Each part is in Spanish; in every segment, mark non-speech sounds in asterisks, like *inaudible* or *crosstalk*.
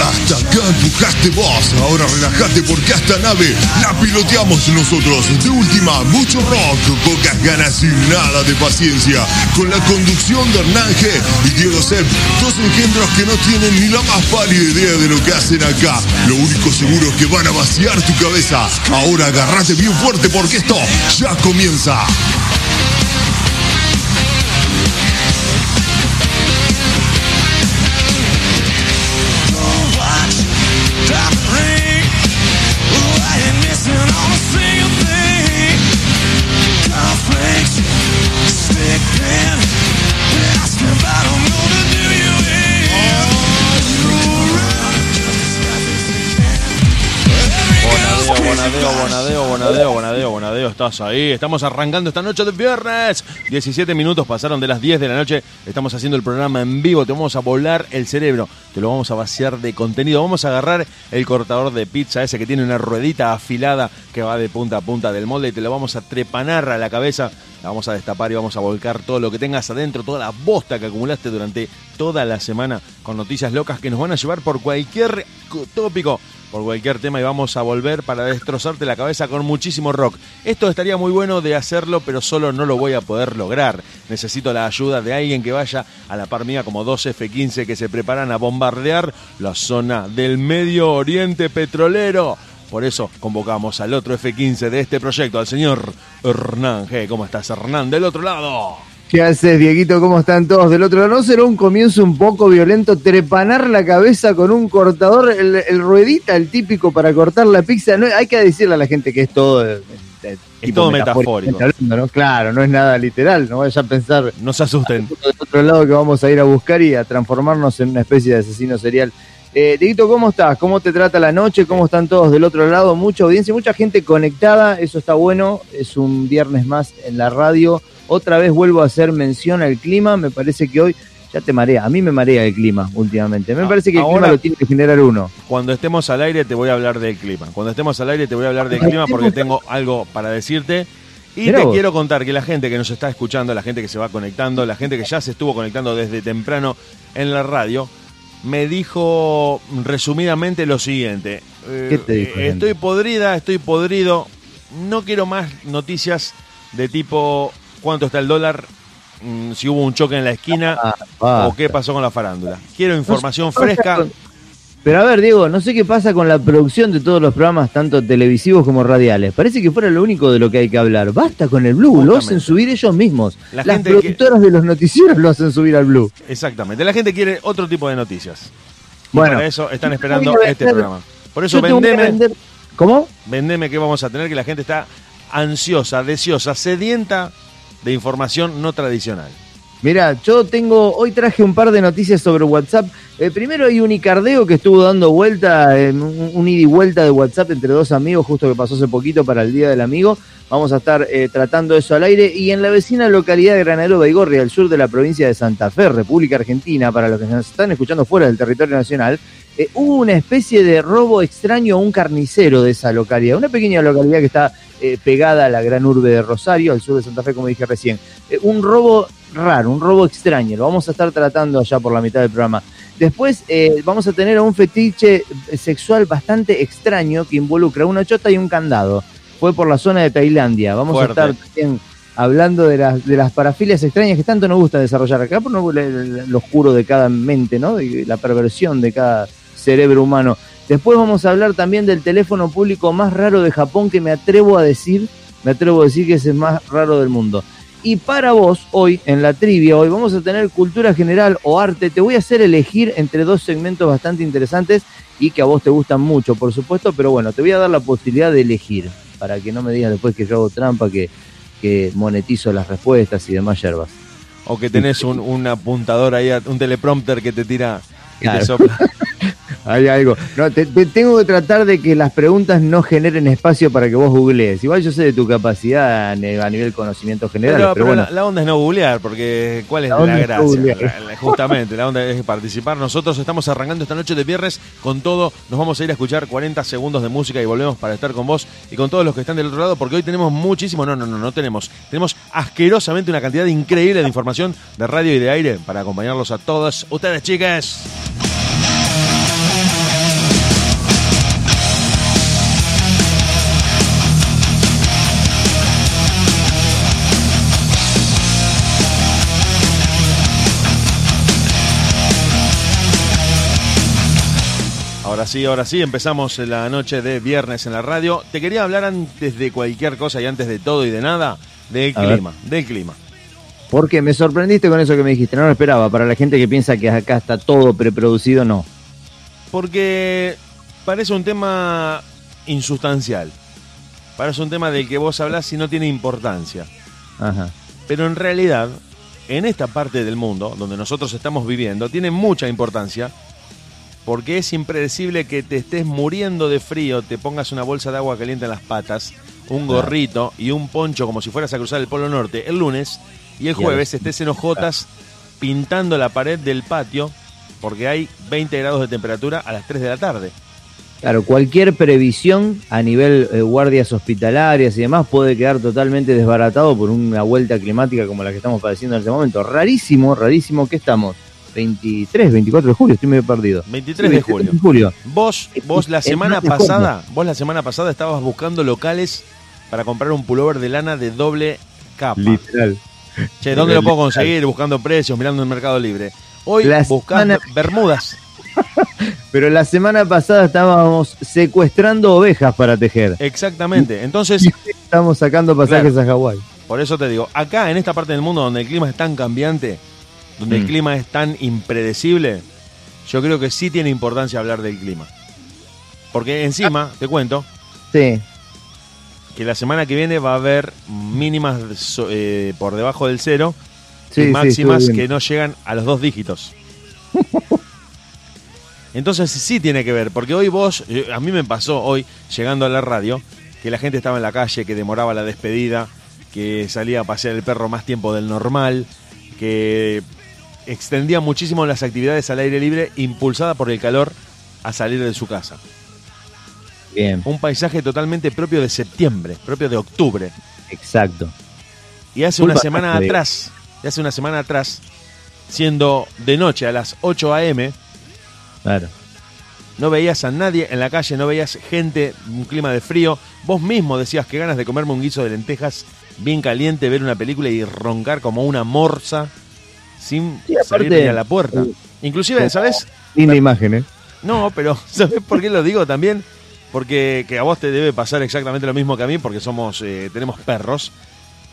Hasta acá empujaste vos, ahora relajate porque esta nave la piloteamos nosotros. De última, mucho rock, pocas ganas y nada de paciencia. Con la conducción de Hernán y Diego Sepp, dos engendros que no tienen ni la más pálida idea de lo que hacen acá. Lo único seguro es que van a vaciar tu cabeza. Ahora agarrate bien fuerte porque esto ya comienza. Estás ahí. Estamos arrancando esta noche de viernes. 17 minutos pasaron de las 10 de la noche. Estamos haciendo el programa en vivo. Te vamos a volar el cerebro. Te lo vamos a vaciar de contenido. Vamos a agarrar el cortador de pizza ese que tiene una ruedita afilada que va de punta a punta del molde y te lo vamos a trepanar a la cabeza. La vamos a destapar y vamos a volcar todo lo que tengas adentro, toda la bosta que acumulaste durante toda la semana con noticias locas que nos van a llevar por cualquier tópico por cualquier tema y vamos a volver para destrozarte la cabeza con muchísimo rock. Esto estaría muy bueno de hacerlo, pero solo no lo voy a poder lograr. Necesito la ayuda de alguien que vaya a la par mía como dos F-15 que se preparan a bombardear la zona del Medio Oriente Petrolero. Por eso convocamos al otro F-15 de este proyecto, al señor Hernán G. ¿Cómo estás, Hernán? Del otro lado. ¿Qué haces, Dieguito? ¿Cómo están todos del otro lado? ¿No será un comienzo un poco violento trepanar la cabeza con un cortador, el, el ruedita, el típico para cortar la pizza? No, hay que decirle a la gente que es todo... eh, eh, Es todo metafórico. hablando, ¿no? Claro, no es nada literal, no vaya a pensar No se asusten. del otro lado que vamos a ir a buscar y a transformarnos en una especie de asesino serial. Eh, Dieguito, ¿cómo estás? ¿Cómo te trata la noche? ¿Cómo están todos del otro lado? Mucha audiencia, mucha gente conectada, eso está bueno. Es un viernes más en la radio. Otra vez vuelvo a hacer mención al clima. Me parece que hoy ya te marea. A mí me marea el clima últimamente. Me Ah, parece que el ahora- clima lo tiene que generar uno. Cuando estemos al aire te voy a hablar del clima. Cuando estemos al aire te voy a hablar del clima porque tengo algo para decirte. Y Mirá te vos. quiero contar que la gente que nos está escuchando, la gente que se va conectando, la gente que ya se estuvo conectando desde temprano en la radio, me dijo resumidamente lo siguiente. Eh, ¿Qué te dijo? Estoy podrida, estoy podrido. No quiero más noticias de tipo cuánto está el dólar, mm, si hubo un choque en la esquina Ah, o qué pasó con la farándula. Quiero información fresca. con- Pero a ver, Diego, no sé qué pasa con la producción de todos los programas, tanto televisivos como radiales. Parece que fuera lo único de lo que hay que hablar. Basta con el Blue, lo hacen subir ellos mismos. La Las gente que- productoras de los noticieros lo hacen subir al Blue. Exactamente. La gente quiere otro tipo de noticias. Y Bueno, para eso están esperando este vender- programa. Por eso vendeme, ¿Cómo? vendeme que vamos a tener que la gente está ansiosa, deseosa, sedienta de información no tradicional. Mira, yo tengo, hoy traje un par de noticias sobre WhatsApp. Eh, primero hay un Icardeo que estuvo dando vuelta, en un, un ida y vuelta de WhatsApp entre dos amigos, justo que pasó hace poquito para el Día del Amigo. Vamos a estar eh, tratando eso al aire. Y en la vecina localidad de Granadero Baigorria, al sur de la provincia de Santa Fe, República Argentina, para los que nos están escuchando fuera del territorio nacional, eh, hubo una especie de robo extraño a un carnicero de esa localidad. Una pequeña localidad que está eh, pegada a la gran urbe de Rosario, al sur de Santa Fe, como dije recién. Eh, un robo raro, un robo extraño. Lo vamos a estar tratando allá por la mitad del programa. Después eh, vamos a tener a un fetiche sexual bastante extraño que involucra una chota y un candado. Fue por la zona de Tailandia. Vamos Fuerte. a estar también hablando de las, de las parafilias extrañas que tanto nos gusta desarrollar acá, por no- lo oscuro de cada mente, ¿no? De la perversión de cada cerebro humano. Después vamos a hablar también del teléfono público más raro de Japón que me atrevo a decir, me atrevo a decir que es el más raro del mundo. Y para vos, hoy, en la trivia, hoy vamos a tener cultura general o arte. Te voy a hacer elegir entre dos segmentos bastante interesantes y que a vos te gustan mucho, por supuesto, pero bueno, te voy a dar la posibilidad de elegir, para que no me digas después que yo hago trampa, que, que monetizo las respuestas y demás yerbas. O que tenés un, un apuntador ahí, un teleprompter que te tira y Claro. te sopla. *laughs* Hay algo. No, te, te- tengo que tratar de que las preguntas no generen espacio para que vos googlees. Igual yo sé de tu capacidad a nivel conocimiento general, Pero, pero, pero bueno. la, la onda es no googlear, porque ¿cuál es La la, gracia? La- justamente, la onda es participar. Nosotros estamos arrancando esta noche de viernes con todo. Nos vamos a ir a escuchar 40 segundos de música y volvemos para estar con vos y con todos los que están del otro lado, porque hoy tenemos muchísimo. No, no, no, no tenemos. Tenemos asquerosamente una cantidad increíble de información de radio y de aire para acompañarlos a todos ustedes, chicas. Ahora sí, ahora sí, empezamos la noche de viernes en la radio. Te quería hablar antes de cualquier cosa y antes de todo y de nada del A ver. clima, del clima. Porque me sorprendiste con eso que me dijiste, no lo esperaba. Para la gente que piensa que acá está todo preproducido, no. Porque parece un tema insustancial. Parece un tema del que vos hablás y no tiene importancia. Ajá. Pero en realidad, en esta parte del mundo donde nosotros estamos viviendo, tiene mucha importancia porque es impredecible que te estés muriendo de frío, te pongas una bolsa de agua caliente en las patas, un gorrito y un poncho como si fueras a cruzar el Polo Norte el lunes y el jueves estés en hojotas pintando la pared del patio porque hay 20 grados de temperatura a las 3 de la tarde. Claro, cualquier previsión a nivel eh, guardias hospitalarias y demás puede quedar totalmente desbaratado por una vuelta climática como la que estamos padeciendo en este momento. Rarísimo, rarísimo que estamos. 23, 24 de julio, estoy medio perdido. 23 Sí, de julio. julio. Vos, vos la semana pasada, vos la semana pasada estabas buscando locales para comprar un pullover de lana de doble capa. Literal. Che, ¿dónde lo puedo conseguir? Buscando precios, mirando el Mercado Libre. Hoy La semana- bermudas. *laughs* Pero la semana pasada estábamos secuestrando ovejas para tejer. Exactamente. Entonces, *laughs* estamos sacando pasajes a Hawái. por eso te digo, acá en esta parte del mundo donde el clima es tan cambiante, donde el Mm. clima es tan impredecible, yo creo que sí tiene importancia hablar del clima. Porque encima, te cuento, Sí, que la semana que viene va a haber mínimas eh, por debajo del cero sí, y máximas que no llegan a los dos dígitos. *laughs* Entonces sí tiene que ver, porque hoy vos, eh, a mí me pasó hoy, llegando a la radio, que la gente estaba en la calle, que demoraba la despedida, que salía a pasear el perro más tiempo del normal, que extendía muchísimo las actividades al aire libre, impulsada por el calor a salir de su casa. Bien, Un paisaje totalmente propio de septiembre, propio de octubre. exacto. Y hace una semana atrás, y hace una semana atrás, siendo de noche a las 8 a.m., Claro. no veías a nadie en la calle, no veías gente, un clima de frío. Vos mismo decías que ganas de comerme un guiso de lentejas bien caliente, ver una película y roncar como una morsa sin Sí, salir ni a la puerta. Inclusive, ¿sabes? Linda imagen, ¿eh? No, pero *laughs* ¿sabes por qué lo digo también? Porque que a vos te debe pasar exactamente lo mismo que a mí, porque somos, eh, tenemos perros.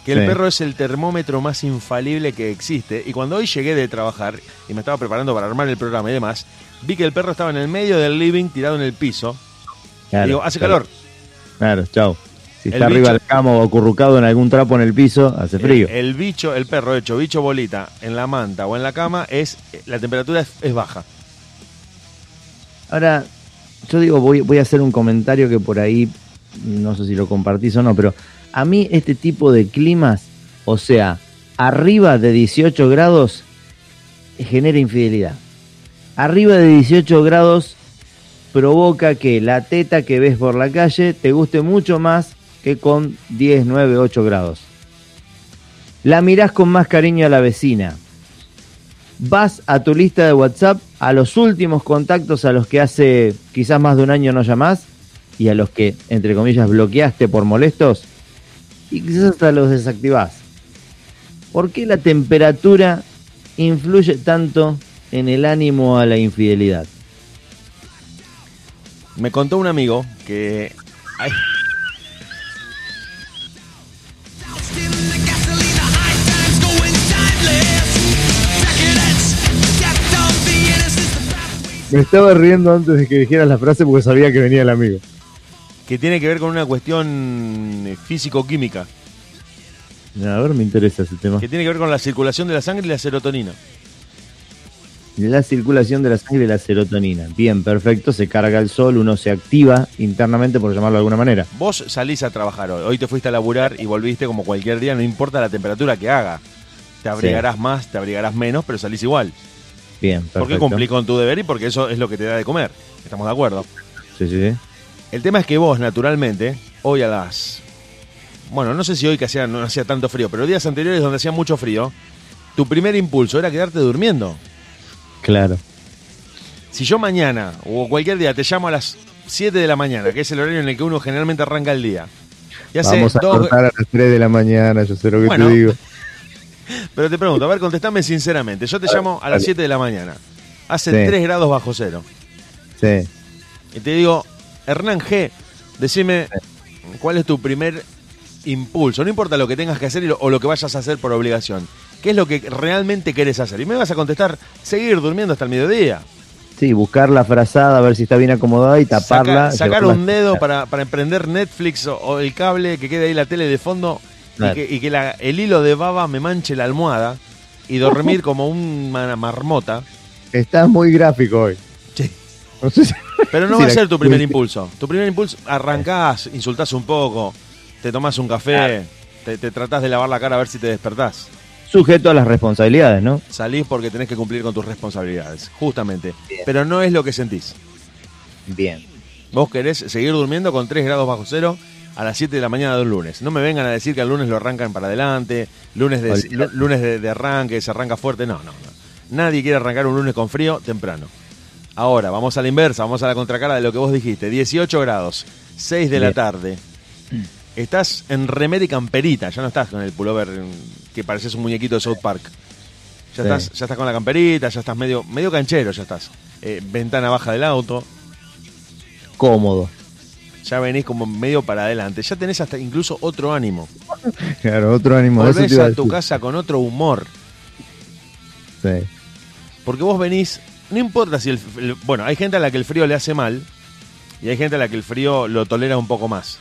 Que el Sí. perro es el termómetro más infalible que existe. Y cuando hoy llegué de trabajar y me estaba preparando para armar el programa y demás, vi que el perro estaba en el medio del living tirado en el piso. Claro, Digo, hace claro. calor. Claro, chao. Si El está arriba del cama o acurrucado en algún trapo en el piso, hace frío. El, el bicho, el perro hecho bicho bolita en la manta o en la cama, es la temperatura es, es baja. Ahora, yo digo, voy, voy a hacer un comentario que por ahí, no sé si lo compartís o no, pero a mí este tipo de climas, o sea, arriba de 18 grados, genera infidelidad. Arriba de 18 grados provoca que la teta que ves por la calle te guste mucho más que con 10, 9, 8 grados. La mirás con más cariño a la vecina. Vas a tu lista de WhatsApp, a los últimos contactos a los que hace quizás más de un año no llamás y a los que, entre comillas, bloqueaste por molestos y quizás hasta los desactivás. ¿Por qué la temperatura influye tanto en el ánimo a la infidelidad? Me contó un amigo que Me estaba riendo antes de que dijeras la frase porque sabía que venía el amigo. que tiene que ver con una cuestión eh, físico-química, A ver, me interesa ese tema. que tiene que ver con la circulación de la sangre y la serotonina. La circulación de la sangre y la serotonina. Bien, perfecto. Se carga el sol, uno se activa internamente, por llamarlo de alguna manera. Vos salís a trabajar hoy, hoy te fuiste a laburar y volviste como cualquier día, no importa la temperatura que haga. Te abrigarás más, te abrigarás menos, pero salís igual. Bien, perfecto. Porque cumplí con tu deber y porque eso es lo que te da de comer. ¿Estamos de acuerdo? Sí, sí, sí. El tema es que vos, naturalmente, hoy a las. Bueno, no sé si hoy que hacía, no hacía tanto frío, pero días anteriores donde hacía mucho frío, tu primer impulso era quedarte durmiendo. Claro. Si yo mañana o cualquier día te llamo a las 7 de la mañana, que es el horario en el que uno generalmente arranca el día, y hace Vamos a dos- cortar a las 3 de la mañana, yo sé lo que Bueno. te digo. Pero te pregunto, a ver, contestame sinceramente. Yo te llamo a las dale. 7 de la mañana. Hace Sí. 3 grados bajo cero. Sí. y te digo, Hernán G, decime cuál es tu primer impulso, no importa lo que tengas que hacer o lo que vayas a hacer por obligación. ¿Qué es lo que realmente querés hacer? Y me vas a contestar, seguir durmiendo hasta el mediodía. Sí, buscar la frazada, a ver si está bien acomodada y taparla. Saca- sacar un dedo para, para emprender Netflix o, o el cable que quede ahí la tele de fondo Claro. y que, y que la- el hilo de baba me manche la almohada y dormir *laughs* como una marmota. Estás muy gráfico hoy. Sí. No sé si- Pero no va a ser tu primer impulso. Tu primer impulso, arrancás, insultás un poco, te tomás un café, te, te tratás de lavar la cara a ver si te despertás. Sujeto a las responsabilidades, ¿no? Salís porque tenés que cumplir con tus responsabilidades, justamente. Pero no es lo que sentís. Bien. Vos querés seguir durmiendo con 3 grados bajo cero a las 7 de la mañana de un lunes. No me vengan a decir que el lunes lo arrancan para adelante, lunes de, lunes de, de arranque, se arranca fuerte. No, no, no. Nadie quiere arrancar un lunes con frío temprano. Ahora, vamos a la inversa, vamos a la contracara de lo que vos dijiste. 18 grados, 6 de la tarde. Estás en remera y camperita, ya no estás con el pullover que pareces un muñequito de South Park. Ya, Sí. estás, ya estás con la camperita, ya estás medio, medio canchero, ya estás. Eh, ventana baja del auto, Cómodo. Ya venís como medio para adelante. Ya tenés hasta incluso otro ánimo. Claro, otro ánimo. eso Volvés iba a tu decir. casa con otro humor. Sí. Porque vos venís, no importa si el, el- Bueno, hay gente a la que el frío le hace mal y hay gente a la que el frío lo tolera un poco más.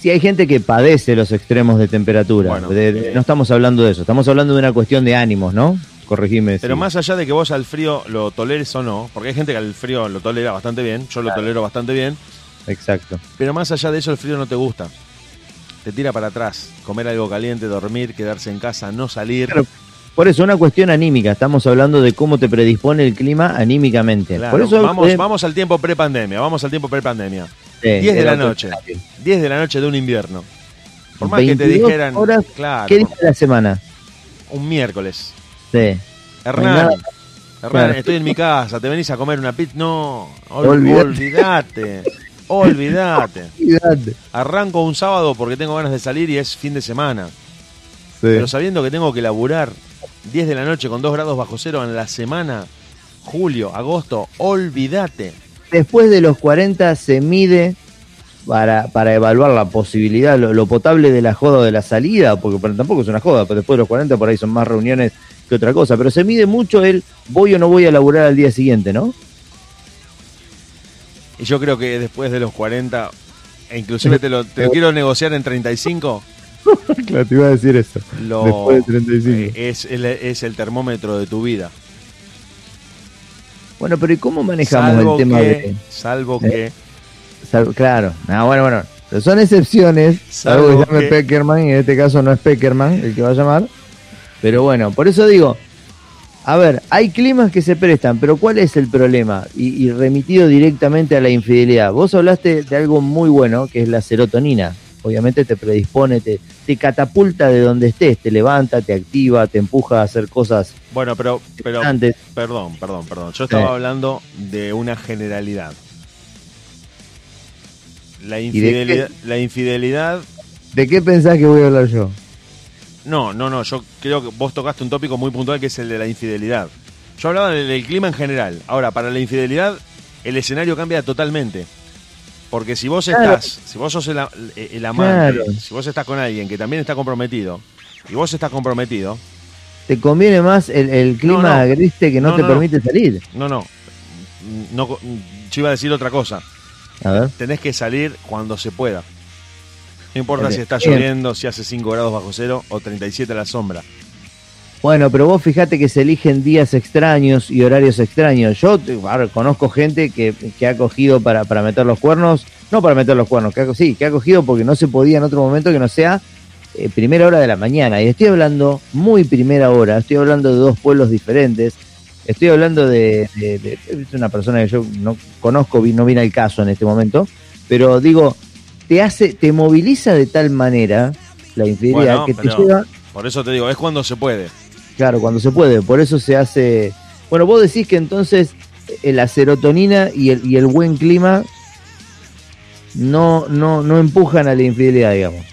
Sí, hay gente que padece los extremos de temperatura. Bueno, De- de- eh, no estamos hablando de eso, estamos hablando de una cuestión de ánimos, ¿no? Corregime. Pero más allá de que vos al frío lo toleres o no, porque hay gente que al frío lo tolera bastante bien, yo lo tolero bastante bien, Exacto. pero más allá de eso el frío no te gusta. Te tira para atrás, comer algo caliente, dormir, quedarse en casa, no salir. Claro, Por eso, una cuestión anímica. Estamos hablando de cómo te predispone el clima anímicamente. Claro, Por eso vamos, eh, vamos al tiempo pre-pandemia, vamos al tiempo pre-pandemia. sí, 10 de la noche. escenario. 10 de la noche de un invierno. Por más que te 22 dijeran, horas, claro, ¿Qué día de la semana? un miércoles. Sí. Hernán, nada. Hernán, Claro. estoy en mi casa, te venís a comer una pizza. No, ol- Olvídate. *laughs* *laughs* olvídate. Arranco un sábado porque tengo ganas de salir y es fin de semana. Sí. Pero sabiendo que tengo que laburar 10 de la noche con 2 grados bajo cero en la semana, julio, agosto, olvídate. Después de los 40 se mide para, para evaluar la posibilidad, lo, lo potable de la joda o de la salida, porque tampoco es una joda, pero después de los 40 por ahí son más reuniones que otra cosa, pero se mide mucho el voy o no voy a laburar al día siguiente, ¿no? Y yo creo que después de los 40, e inclusive te lo, te lo quiero negociar en 35, *laughs* claro, te iba a decir eso. lo, Después de 35. eh, es, el, es el termómetro de tu vida. Bueno, pero ¿y cómo manejamos Salvo el tema que, de...? salvo ¿Eh? que claro, ah, bueno, bueno, pero son excepciones, Salvo salvo que llame que- Peckerman, y en este caso no es Peckerman el que va a llamar, pero bueno, por eso digo, a ver, hay climas que se prestan, pero ¿cuál es el problema? Y, y remitido directamente a la infidelidad, vos hablaste de algo muy bueno, que es la serotonina, obviamente te predispone, te, te catapulta de donde estés, te levanta, te activa, te empuja a hacer cosas Bueno, pero, pero perdón, perdón, perdón. Yo estaba Sí. hablando de una generalidad. La de infidelidad, la infidelidad, ¿De qué pensás que voy a hablar yo? No, no, no. Yo creo que vos tocaste un tópico muy puntual que es el de la infidelidad. Yo hablaba del, del clima en general. Ahora, para la infidelidad, el escenario cambia totalmente. Porque si vos Claro. estás, si vos sos el, el amante, Claro. si vos estás con alguien que también está comprometido, y vos estás comprometido, ¿Te conviene más el, el clima no. agreste que no, No, te permite salir? no, no, no, yo iba a decir otra cosa. A ver. tenés que salir cuando se pueda. No importa si está lloviendo, si hace 5 grados bajo cero o 37 a la sombra. Bueno, pero vos fijate que se eligen días extraños y horarios extraños. Yo ver, conozco gente que, que ha cogido para, para meter los cuernos, no para meter los cuernos, que ha, sí, que ha cogido porque no se podía en otro momento que no sea eh, primera hora de la mañana. Y estoy hablando muy primera hora, estoy hablando de dos pueblos diferentes, estoy hablando de, de- de- es una persona que yo no conozco, no viene al caso en este momento, pero digo, te hace, te moviliza de tal manera la infidelidad Bueno, que te lleva Por eso te digo, es cuando se puede. Claro, cuando se puede, por eso se hace... Bueno, vos decís que entonces eh, la serotonina y el, y el buen clima no, no, no empujan a la infidelidad, digamos.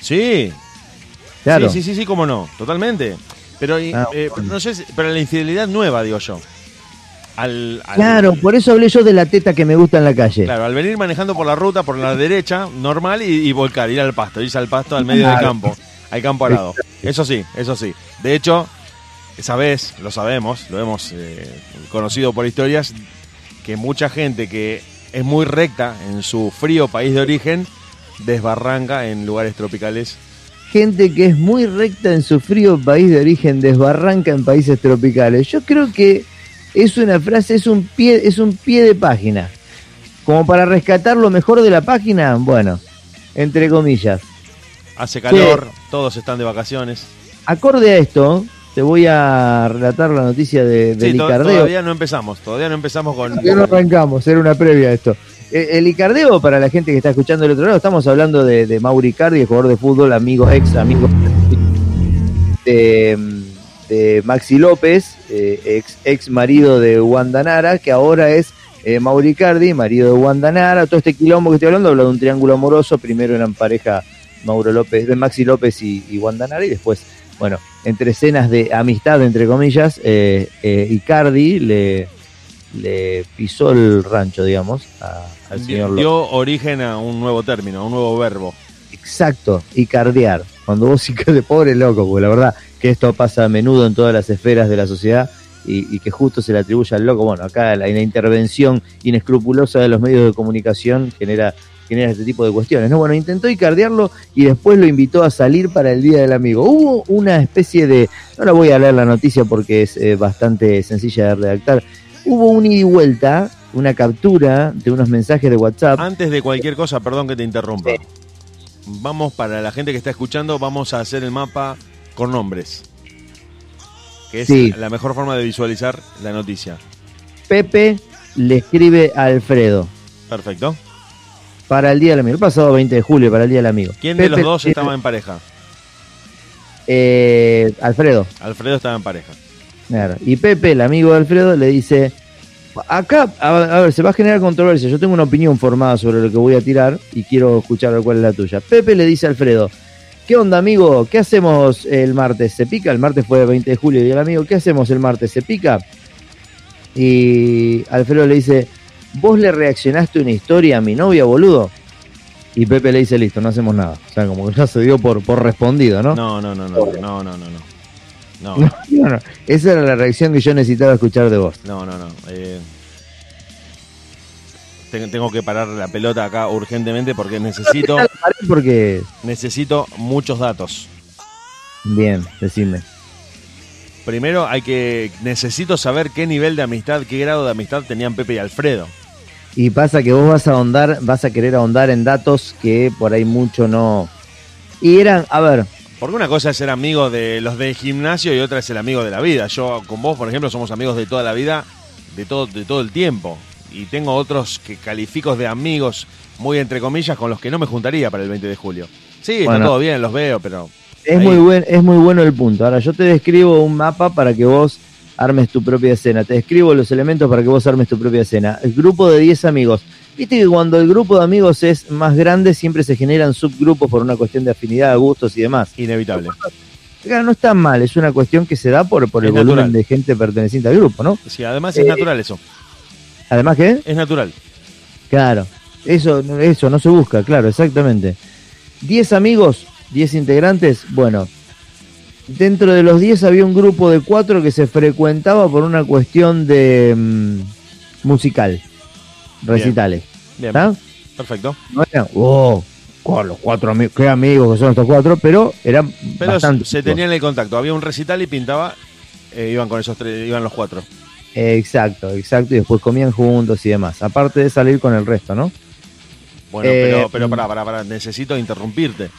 Sí, Claro. sí, sí, sí, sí, cómo no, totalmente. Pero, Ah, eh, bueno. no sé, si- pero la infidelidad nueva, digo yo. Al, al- Claro, por eso hablé yo de la teta que me gusta en la calle. Claro, al venir manejando por la ruta, por la derecha, normal, y, y volcar, ir al pasto, irse al pasto al medio del campo, al campo al lado. Eso sí, eso sí. De hecho, esa vez, lo sabemos, lo hemos eh, conocido por historias, que mucha gente que es muy recta en su frío país de origen, desbarranca en lugares tropicales. Gente que es muy recta en su frío país de origen, desbarranca en países tropicales. Yo creo que es una frase, es un pie, es un pie de página. Como para rescatar lo mejor de la página, bueno, entre comillas. Hace calor, todos están de vacaciones. Acorde a esto, te voy a relatar la noticia de, del Sí, to- Icardeo. todavía no empezamos, todavía no empezamos con... Todavía no arrancamos, era una previa a esto. Eh, El Icardeo, para la gente que está escuchando del otro lado, estamos hablando de, de Mauri Icardi, el jugador de fútbol, amigo, ex amigo de, de Maxi López, eh, ex, ex marido de Wanda Nara, que ahora es eh, Mauri Icardi, marido de Wanda Nara. Todo este quilombo que estoy hablando, habla de un triángulo amoroso. Primero eran pareja Mauro López, de Maxi López y, y Wanda Nara, y después, bueno, entre escenas de amistad, entre comillas, eh, eh, Icardi le, le pisó el rancho, digamos, a- al señor López. dio origen a un nuevo término, a un nuevo verbo. Exacto, icardear. Cuando vos *laughs* de pobre loco, porque la verdad que esto pasa a menudo en todas las esferas de la sociedad y, y que justo se le atribuye al loco. Bueno, acá la, la intervención inescrupulosa de los medios de comunicación genera, genera este tipo de cuestiones. ¿no? Bueno, intentó icardearlo y después lo invitó a salir para el Día del Amigo. Hubo una especie de, no la voy a leer la noticia porque es eh, bastante sencilla de redactar, hubo un ida y vuelta, una captura de unos mensajes de WhatsApp. Antes de cualquier cosa, perdón que te interrumpa. Vamos, para la gente que está escuchando, vamos a hacer el mapa con nombres. Que es Sí. la mejor forma de visualizar la noticia. Pepe le escribe a Alfredo. Perfecto. para el Día del Amigo. El pasado 20 de julio, para el Día del Amigo. ¿Quién de los dos estaba en pareja? Eh, Alfredo. Alfredo estaba en pareja. Y Pepe, el amigo de Alfredo, le dice, acá, a, a ver, se va a generar controversia. Yo tengo una opinión formada sobre lo que voy a tirar y quiero escuchar cuál es la tuya. Pepe le dice a Alfredo, ¿qué onda, amigo? ¿Qué hacemos el martes? ¿Se pica? El martes fue el 20 de julio y el amigo, ¿qué hacemos el martes? ¿Se pica? Y Alfredo le dice, ¿vos le reaccionaste una historia a mi novia, boludo? Y Pepe le dice, listo, no hacemos nada. O sea, como que ya se dio por, por respondido, ¿no? No, no, no, no, no, no, no, no. No, No, no, no. Esa era la reacción que yo necesitaba escuchar de vos. no, no, no. eh, ten- tengo que parar la pelota acá urgentemente porque necesito, Porque, necesito muchos datos. bien, decime. Primero hay que necesito saber qué nivel de amistad, qué grado de amistad tenían Pepe y Alfredo. Y pasa que vos vas a ahondar, vas a querer ahondar en datos que por ahí mucho no. Y eran, a ver, Porque una cosa es ser amigo de los del gimnasio y otra es el amigo de la vida. Yo con vos, por ejemplo, somos amigos de toda la vida, de todo, de todo el tiempo. Y tengo otros que califico de amigos, muy entre comillas, con los que no me juntaría para el 20 de julio. Sí, está todo bien, los veo, pero es Ahí. muy buen, es muy bueno el punto. Ahora yo te describo un mapa para que vos armes tu propia escena. Te describo los elementos para que vos armes tu propia escena. El grupo de 10 amigos. Viste que cuando el grupo de amigos es más grande siempre se generan subgrupos por una cuestión de afinidad, gustos y demás. inevitable. Claro, no está mal, es una cuestión que se da por, por el volumen de gente perteneciente al grupo, ¿no? Sí, además es Eh, natural eso. Además que, Es natural. claro, eso, eso no se busca, claro, exactamente. 10 amigos, 10 integrantes, bueno, dentro de los 10 había un grupo de 4 que se frecuentaba por una cuestión de mm, musical, recitales, Bien, ¿está? perfecto. No eran, oh, los cuatro amigos, qué amigos que son estos cuatro, pero eran Pero bastante. se tenían el contacto. Había un recital y pintaba, eh, iban con esos tres, iban los cuatro. Exacto, exacto, y después comían juntos y demás, aparte de salir con el resto, ¿no? Bueno, Eh, pero, pero pará, pará, pará, necesito interrumpirte.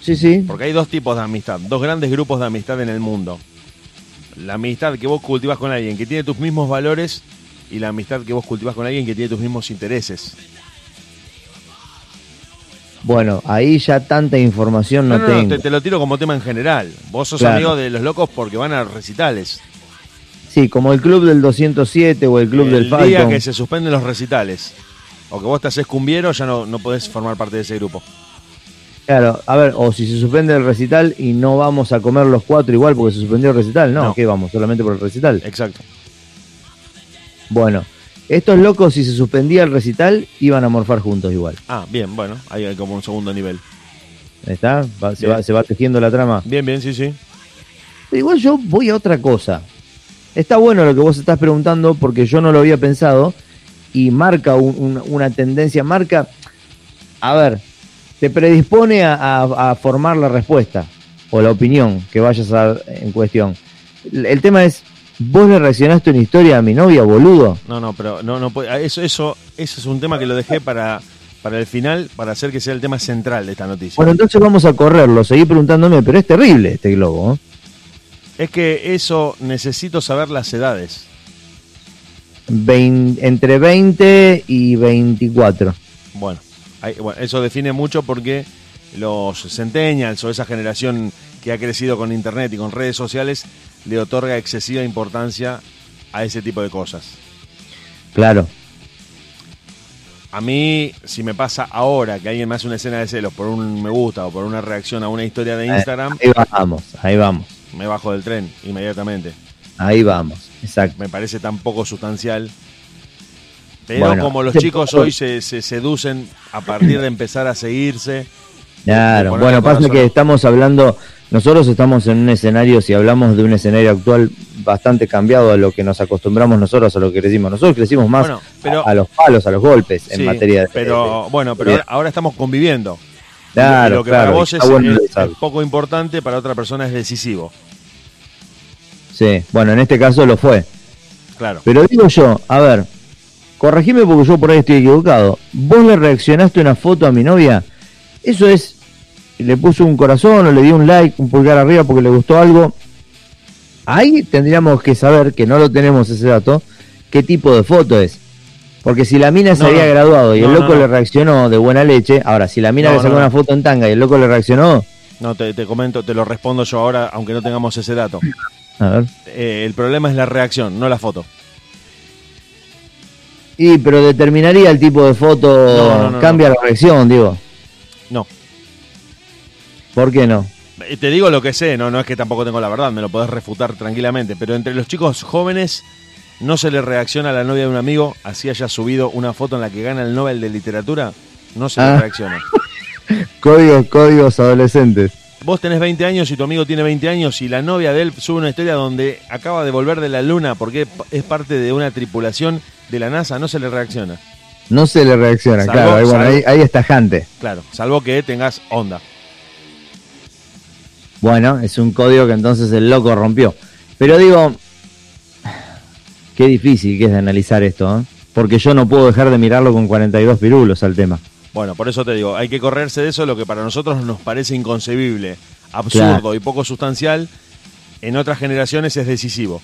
Sí, sí. Porque hay dos tipos de amistad, dos grandes grupos de amistad en el mundo. La amistad que vos cultivas con alguien que tiene tus mismos valores y la amistad que vos cultivas con alguien que tiene tus mismos intereses. Bueno, ahí ya tanta información no, No, no, tengo. te, te lo tiro como tema en general. Vos sos Claro. amigo de los locos porque van a recitales. Sí, como el club del 207 o el club el del día Falcon. que se suspenden los recitales o que vos te haces cumbiero, ya no, no podés formar parte de ese grupo. Claro, a ver, o si se suspende el recital y no vamos a comer los cuatro igual porque se suspendió el recital, no, No. ¿qué vamos? Solamente por el recital. Exacto. Bueno, estos locos, si se suspendía el recital, iban a morfar juntos igual. Ah, bien, bueno, ahí hay como un segundo nivel. ¿Está? Va- se, va, se va tejiendo la trama. Bien, bien, sí, sí. Pero igual yo voy a otra cosa. Está bueno lo que vos estás preguntando porque yo no lo había pensado y marca un- un- una tendencia, marca, a ver, te predispone a, a- a formar la respuesta o la opinión que vayas a dar en cuestión. El tema es, vos le reaccionaste una historia a mi novia, boludo. No, no, pero no, no puede- eso, eso, eso es un tema que lo dejé para, para el final, para hacer que sea el tema central de esta noticia. Bueno, entonces vamos a correrlo, seguí preguntándome, pero es terrible este globo. ¿eh? Es que eso necesito saber las edades. Entre 20 y 24. Bueno, bueno, eso define mucho porque los centennials o esa generación que ha crecido con internet y con redes sociales le otorga excesiva importancia a ese tipo de cosas. Claro. A mí, si me pasa ahora que alguien me hace una escena de celos por un me gusta o por una reacción a una historia de Instagram, Ahí vamos, ahí vamos, me bajo del tren inmediatamente. ahí vamos. Exacto. Me parece tan poco sustancial. Pero Bueno, como los chicos hoy se, se seducen a partir de empezar a seguirse, Claro, bueno, pasa que estamos hablando, nosotros estamos en un escenario, si hablamos de un escenario actual bastante cambiado a lo que nos acostumbramos nosotros, a lo que crecimos. Nosotros crecimos más Bueno, pero- a, a los palos, a los golpes en Sí, materia de... Pero bueno, pero ahora, estamos conviviendo. Claro, Y lo que claro, para vos es, está bueno es- pensarlo. es poco importante, para otra persona es decisivo. Sí, bueno, en este caso lo fue. Claro. Pero digo yo, a ver, corregime porque yo por ahí estoy equivocado. ¿Vos le reaccionaste una foto a mi novia? Eso es, le puso un corazón o le dio un like, un pulgar arriba porque le gustó algo. Ahí tendríamos que saber, que no lo tenemos ese dato, qué tipo de foto es. Porque si la mina se había graduado y el loco no, le reaccionó de buena leche, ahora si la mina le sacó una foto en tanga y el loco le reaccionó, No, te, te comento, te lo respondo yo ahora, aunque no tengamos ese dato. a ver. Eh, el problema es la reacción, no la foto. Y pero determinaría el tipo de foto, cambia la reacción, digo. No. ¿Por qué no? Eh, Te digo lo que sé, no, no es que tampoco tengo la verdad, me lo podés refutar tranquilamente, pero entre los chicos jóvenes no se le reacciona a la novia de un amigo, así haya subido una foto en la que gana el Nobel de Literatura, no se Ah. le reacciona. *laughs* Códigos, códigos adolescentes. Vos tenés 20 años y tu amigo tiene 20 años y la novia de él sube una historia donde acaba de volver de la luna porque es parte de una tripulación de la NASA, no se le reacciona. No se le reacciona, Salvo- claro. Ahí, bueno, ahí, ahí es tajante. Claro, salvo que tengas onda. Bueno, es un código que entonces el loco rompió. Pero digo, qué difícil que es de analizar esto, ¿eh? Porque yo no puedo dejar de mirarlo con 42 pirulos al tema. Bueno, por eso te digo, hay que correrse de eso, lo que para nosotros nos parece inconcebible, absurdo Claro. y poco sustancial, en otras generaciones es decisivo.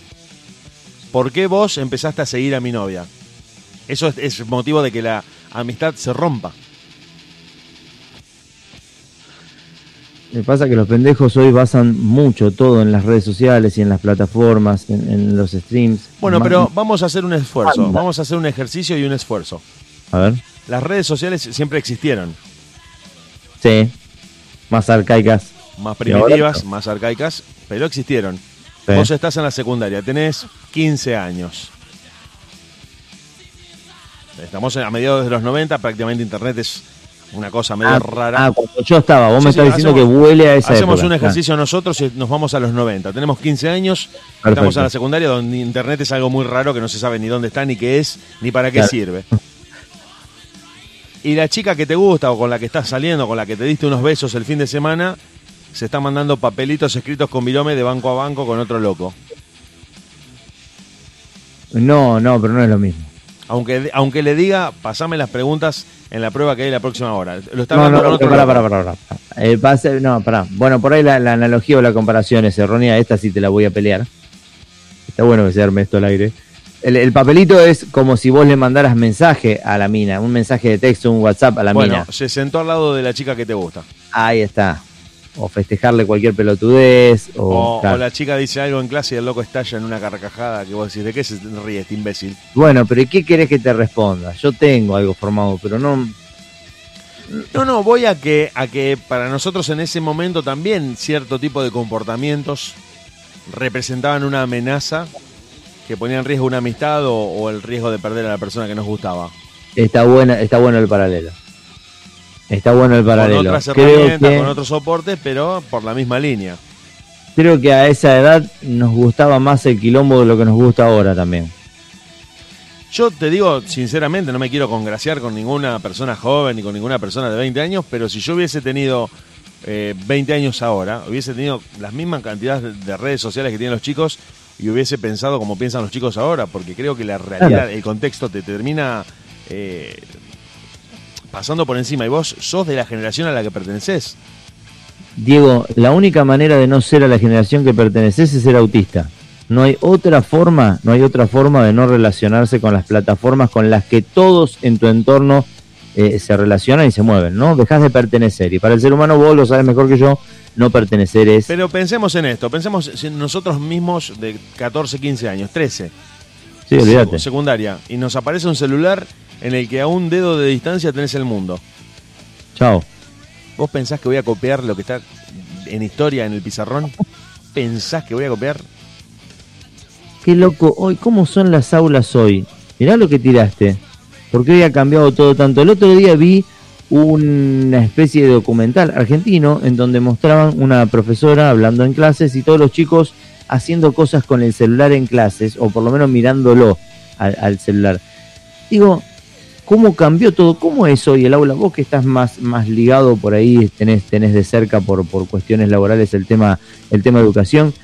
¿Por qué vos empezaste a seguir a mi novia? Eso es, es motivo de que la amistad se rompa. Me pasa que los pendejos hoy basan mucho todo en las redes sociales y en las plataformas, en, en los streams. Bueno, pero vamos a hacer un esfuerzo, Anda. vamos a hacer un ejercicio y un esfuerzo. A ver. Las redes sociales siempre existieron, Sí. Más arcaicas. más primitivas, más arcaicas, pero existieron. Sí. Vos estás en la secundaria, tenés 15 años. Estamos a mediados de los 90, prácticamente Internet es una cosa medio Ah, rara. ah, cuando yo estaba, vos Sí, me sí, estás diciendo hacemos- que huele a esa Hacemos época. un ejercicio nosotros y nos vamos a los 90. Tenemos 15 años, estamos en la secundaria donde Internet es algo muy raro que no se sabe ni dónde está, ni qué es, ni para qué Claro. sirve. Y la chica que te gusta o con la que estás saliendo, con la que te diste unos besos el fin de semana, se está mandando papelitos escritos con virome de banco a banco con otro loco. No, no, pero no es lo mismo. Aunque, aunque le diga, pasame las preguntas en la prueba que hay la próxima hora. Lo está No, no, con otro pará, pará, pará, pará. Eh, no, pará. Bueno, por ahí la, la analogía o la comparación es errónea. Esta sí te la voy a pelear. Está bueno que se arme esto al aire. El, el papelito es como si vos le mandaras mensaje a la mina, un mensaje de texto, un WhatsApp a la Bueno, mina. se sentó al lado de la chica que te gusta. Ahí está. O festejarle cualquier pelotudez. O, O, la chica dice algo en clase y el loco estalla en una carcajada que vos decís, ¿de qué se ríe este imbécil? Bueno, pero ¿y qué querés que te responda? Yo tengo algo formado, pero no. No, no, voy a que, a que para nosotros en ese momento también cierto tipo de comportamientos representaban una amenaza que ponía en riesgo una amistad o, o el riesgo de perder a la persona que nos gustaba. Está buena, está bueno el paralelo. Está bueno el paralelo. Con otras Creo herramientas, que- con otros soportes, pero por la misma línea. creo que a esa edad nos gustaba más el quilombo de lo que nos gusta ahora también. Yo te digo, sinceramente, no me quiero congraciar con ninguna persona joven ni con ninguna persona de 20 años, pero si yo hubiese tenido eh, 20 años ahora, hubiese tenido las mismas cantidades de, de redes sociales que tienen los chicos y hubiese pensado como piensan los chicos ahora, porque creo que la realidad, Claro. el contexto te termina eh, pasando por encima y vos sos de la generación a la que perteneces. Diego, la única manera de no ser a la generación que perteneces es ser autista. No hay otra forma, no hay otra forma de no relacionarse con las plataformas con las que todos en tu entorno eh, se relacionan y se mueven, ¿no? Dejas de pertenecer. Y para el ser humano, vos lo sabes mejor que yo, no pertenecer es... Pero pensemos en esto, pensemos en nosotros mismos de 14, 15 años, 13. sí, olvídate. secundaria y nos aparece un celular en el que a un dedo de distancia tenés el mundo. Chao. ¿Vos pensás que voy a copiar lo que está en historia en el pizarrón? ¿Pensás que voy a copiar? Qué loco, hoy, ¿cómo son las aulas hoy? Mirá lo que tiraste. Porque hoy ha cambiado todo tanto. El otro día vi una especie de documental argentino en donde mostraban una profesora hablando en clases y todos los chicos haciendo cosas con el celular en clases, o por lo menos mirándolo al, al celular. Digo, ¿cómo cambió todo? ¿Cómo es hoy el aula? Vos que estás más, más ligado por ahí, tenés, tenés de cerca por, por cuestiones laborales el tema, el tema educación.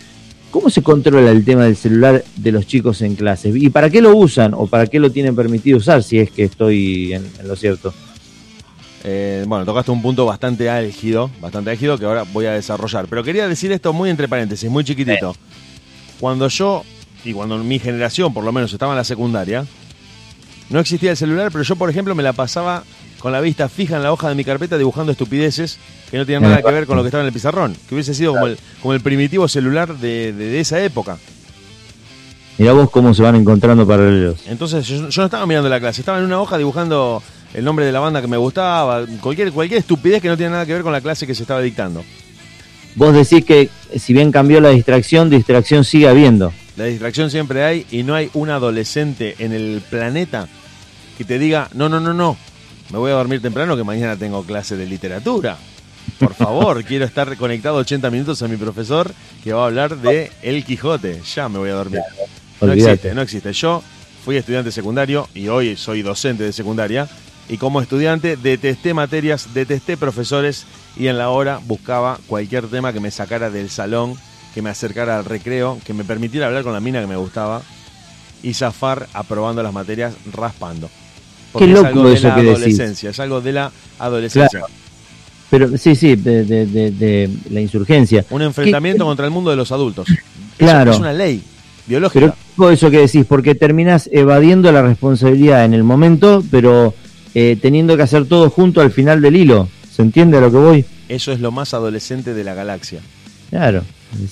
¿Cómo se controla el tema del celular de los chicos en clases? ¿Y para qué lo usan o para qué lo tienen permitido usar si es que estoy en, en lo cierto? Eh, bueno, tocaste un punto bastante álgido, bastante álgido que ahora voy a desarrollar. Pero quería decir esto muy entre paréntesis, muy chiquitito. Cuando yo, y cuando mi generación por lo menos estaba en la secundaria, no existía el celular, pero yo, por ejemplo, me la pasaba con la vista fija en la hoja de mi carpeta dibujando estupideces que no tenían nada que ver con lo que estaba en el pizarrón. Que hubiese sido como el, como el primitivo celular de, de- de esa época. Mirá vos cómo se van encontrando paralelos. Entonces yo, yo no estaba mirando la clase, estaba en una hoja dibujando el nombre de la banda que me gustaba, cualquier, cualquier estupidez que no tiene nada que ver con la clase que se estaba dictando. Vos decís que si bien cambió la distracción, distracción sigue habiendo. La distracción siempre hay y no hay un adolescente en el planeta que te diga, no, no, no, no, me voy a dormir temprano que mañana tengo clase de literatura. Por favor, *laughs* quiero estar conectado 80 minutos a mi profesor que va a hablar de El Quijote. Ya me voy a dormir. No existe, no existe. Yo fui estudiante secundario y hoy soy docente de secundaria. Y como estudiante detesté materias, detesté profesores y en la hora buscaba cualquier tema que me sacara del salón, que me acercara al recreo, que me permitiera hablar con la mina que me gustaba y zafar aprobando las materias raspando. Porque Qué es loco algo de la decís. adolescencia, es algo de la adolescencia. Pero sí, sí, de, de- de- de la insurgencia. Un enfrentamiento ¿Qué- contra el mundo de los adultos. Claro. Eso es una ley biológica. Pero todo eso que decís, porque terminás evadiendo la responsabilidad en el momento, pero eh, teniendo que hacer todo junto al final del hilo. ¿Se entiende a lo que voy? Eso es lo más adolescente de la galaxia. Claro.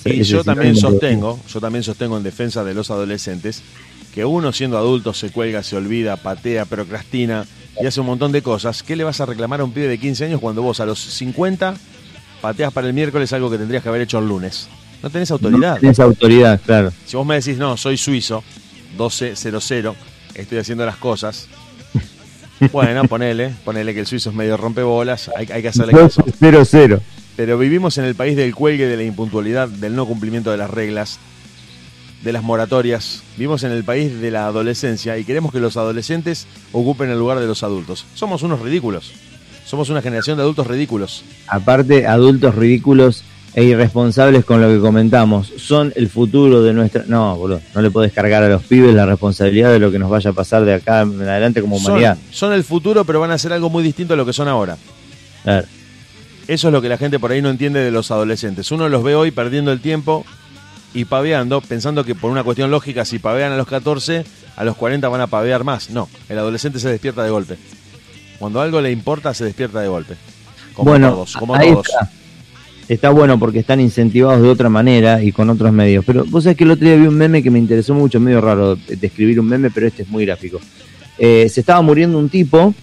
Y yo también sostengo, yo también sostengo en defensa de los adolescentes, que uno siendo adulto se cuelga, se olvida, patea, procrastina y hace un montón de cosas. ¿Qué le vas a reclamar a un pibe de 15 años cuando vos a los 50 pateas para el miércoles algo que tendrías que haber hecho el lunes? No tenés autoridad. No tenés autoridad, claro. Si vos me decís, no, soy suizo, 12-0-0, estoy haciendo las cosas. *laughs* Bueno, ponele, ponele que el suizo es medio rompebolas, hay, hay que hacerle caso. 0-0. Pero vivimos en el país del cuelgue, de la impuntualidad, del no cumplimiento de las reglas, de las moratorias. Vivimos en el país de la adolescencia y queremos que los adolescentes ocupen el lugar de los adultos. Somos unos ridículos. Somos una generación de adultos ridículos. Aparte, adultos ridículos e irresponsables con lo que comentamos. Son el futuro de nuestra... No, boludo, no le podés cargar a los pibes la responsabilidad de lo que nos vaya a pasar de acá en adelante como Son, humanidad. son el futuro, pero van a hacer algo muy distinto a lo que son ahora. Eso es lo que la gente por ahí no entiende de los adolescentes. Uno los ve hoy perdiendo el tiempo y paveando, pensando que por una cuestión lógica, si pavean a los 14, a los 40 van a pavear más. No, el adolescente se despierta de golpe. Cuando algo le importa, se despierta de golpe. Como bueno, todos, como todos. Está. Está bueno porque están incentivados de otra manera y con otros medios. Pero vos sabés que el otro día vi un meme que me interesó mucho, medio raro describir un meme, pero este es muy gráfico. Eh, se estaba muriendo un tipo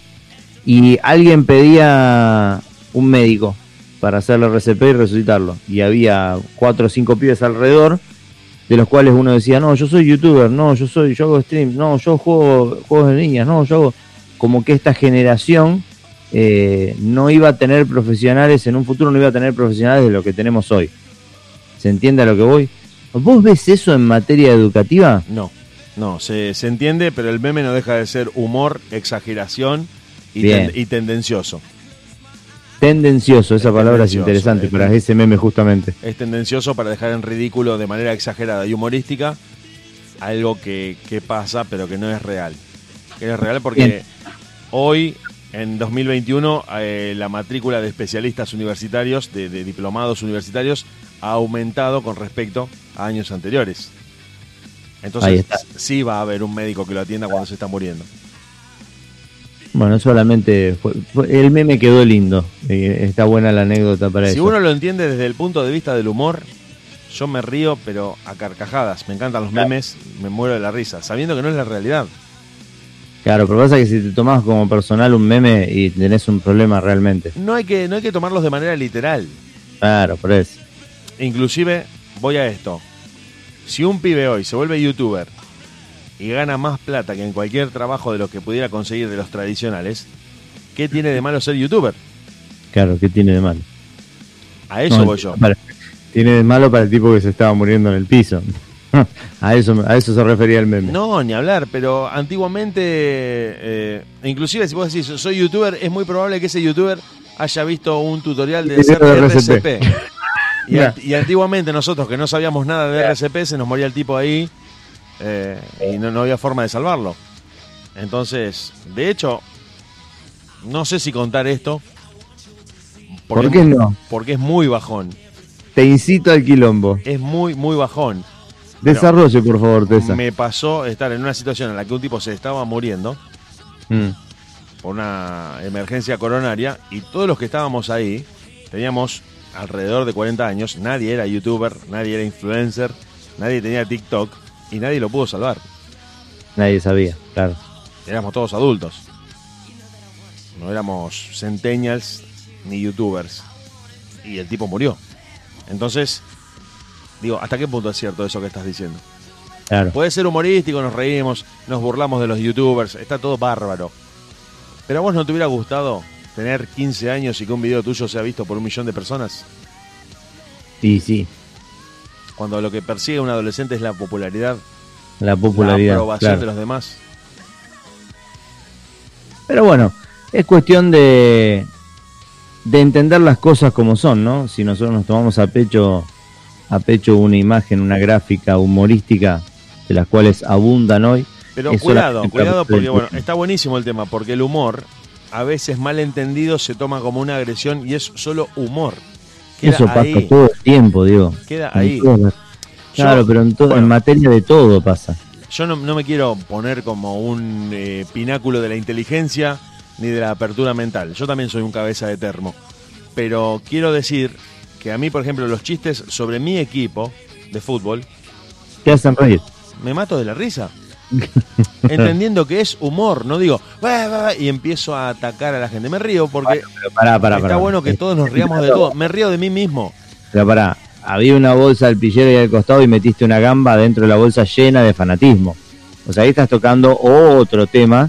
y alguien pedía un médico para hacerle RCP y resucitarlo. Y había cuatro o cinco pibes alrededor de los cuales uno decía, no, yo soy youtuber, no, yo soy, yo hago stream, no, yo juego juegos de niñas, no, yo hago como que esta generación eh, no iba a tener profesionales, en un futuro no iba a tener profesionales de lo que tenemos hoy. ¿Se entiende a lo que voy? ¿Vos ves eso en materia educativa? No, no, se, se entiende, pero el meme no deja de ser humor, exageración y, Bien. ten- y tendencioso. Tendencioso, esa Es palabra es interesante es para ese meme justamente. Es tendencioso para dejar en ridículo de manera exagerada y humorística algo que, que pasa pero que no es real. Que es real porque Bien. hoy, en 2021, eh, la matrícula de especialistas universitarios, de, de diplomados universitarios, ha aumentado con respecto a años anteriores. Entonces, sí va a haber un médico que lo atienda cuando se está muriendo. Bueno, solamente fue- fue- el meme quedó lindo. eh, está buena la anécdota para Si eso. uno lo entiende desde el punto de vista del humor, yo me río, pero a carcajadas. Me encantan los memes, me muero de la risa, sabiendo que no es la realidad. Claro, pero pasa que si te tomás como personal un meme y tenés un problema realmente. No hay que, no hay que tomarlos de manera literal. Claro, por eso. Inclusive, voy a esto. Si un pibe hoy se vuelve youtuber y gana más plata que en cualquier trabajo de los que pudiera conseguir de los tradicionales, ¿qué tiene de malo ser youtuber? Claro, ¿qué tiene de malo? A eso No, voy yo. para- tiene de malo para el tipo que se estaba muriendo en el piso. *laughs* a eso a eso se refería el meme. No, ni hablar, pero antiguamente, eh, inclusive si vos decís soy youtuber, es muy probable que ese youtuber haya visto un tutorial de de RCP. *laughs* Y antiguamente nosotros que no sabíamos nada de RCP, se nos moría el tipo ahí eh, y no, no había forma de salvarlo. Entonces, de hecho, no sé si contar esto. ¿Por qué no? Porque es muy bajón. Te incito al quilombo. Es muy, muy bajón. Desarrolle, por favor, Tessa. Me pasó estar en una situación en la que un tipo se estaba muriendo Mm. por una emergencia coronaria y todos los que estábamos ahí teníamos alrededor de 40 años, nadie era youtuber, nadie era influencer, nadie tenía TikTok y nadie lo pudo salvar. Nadie sabía, claro. Éramos todos adultos. No éramos centennials ni youtubers. Y el tipo murió. Entonces, digo, ¿hasta qué punto es cierto eso que estás diciendo? Claro. Puede ser humorístico, nos reímos, nos burlamos de los youtubers, está todo bárbaro. Pero a vos no te hubiera gustado tener 15 años y que un video tuyo sea visto por un millón de personas? Sí, sí. Cuando lo que persigue un adolescente es la popularidad, La popularidad. la aprobación claro. de los demás. Pero bueno, es cuestión de, de entender las cosas como son, ¿no? Si nosotros nos tomamos a pecho, a pecho una imagen, una gráfica humorística, de las cuales abundan hoy. Pero cuidado, cuidado porque bueno, está buenísimo el tema, porque el humor, a veces mal entendido, se toma como una agresión y es solo humor. Queda Eso pasa ahí, todo el tiempo, digo. queda ahí. las- Yo- claro, pero en, bueno. en materia de todo pasa. Yo no, no me quiero poner como un eh, pináculo de la inteligencia ni de la apertura mental. Yo también soy un cabeza de termo. Pero quiero decir que a mí, por ejemplo, los chistes sobre mi equipo de fútbol, Te hacen reír. me mato de la risa. *laughs* Entendiendo que es humor, no digo "Bah, bah, bah", y empiezo a atacar a la gente. Me río porque Pero pará, pará, está pará. bueno que todos nos riamos de todo. Me río de mí mismo. Pero pará, había una bolsa al pillero y al costado y metiste una gamba dentro de la bolsa llena de fanatismo. O sea, ahí estás tocando otro tema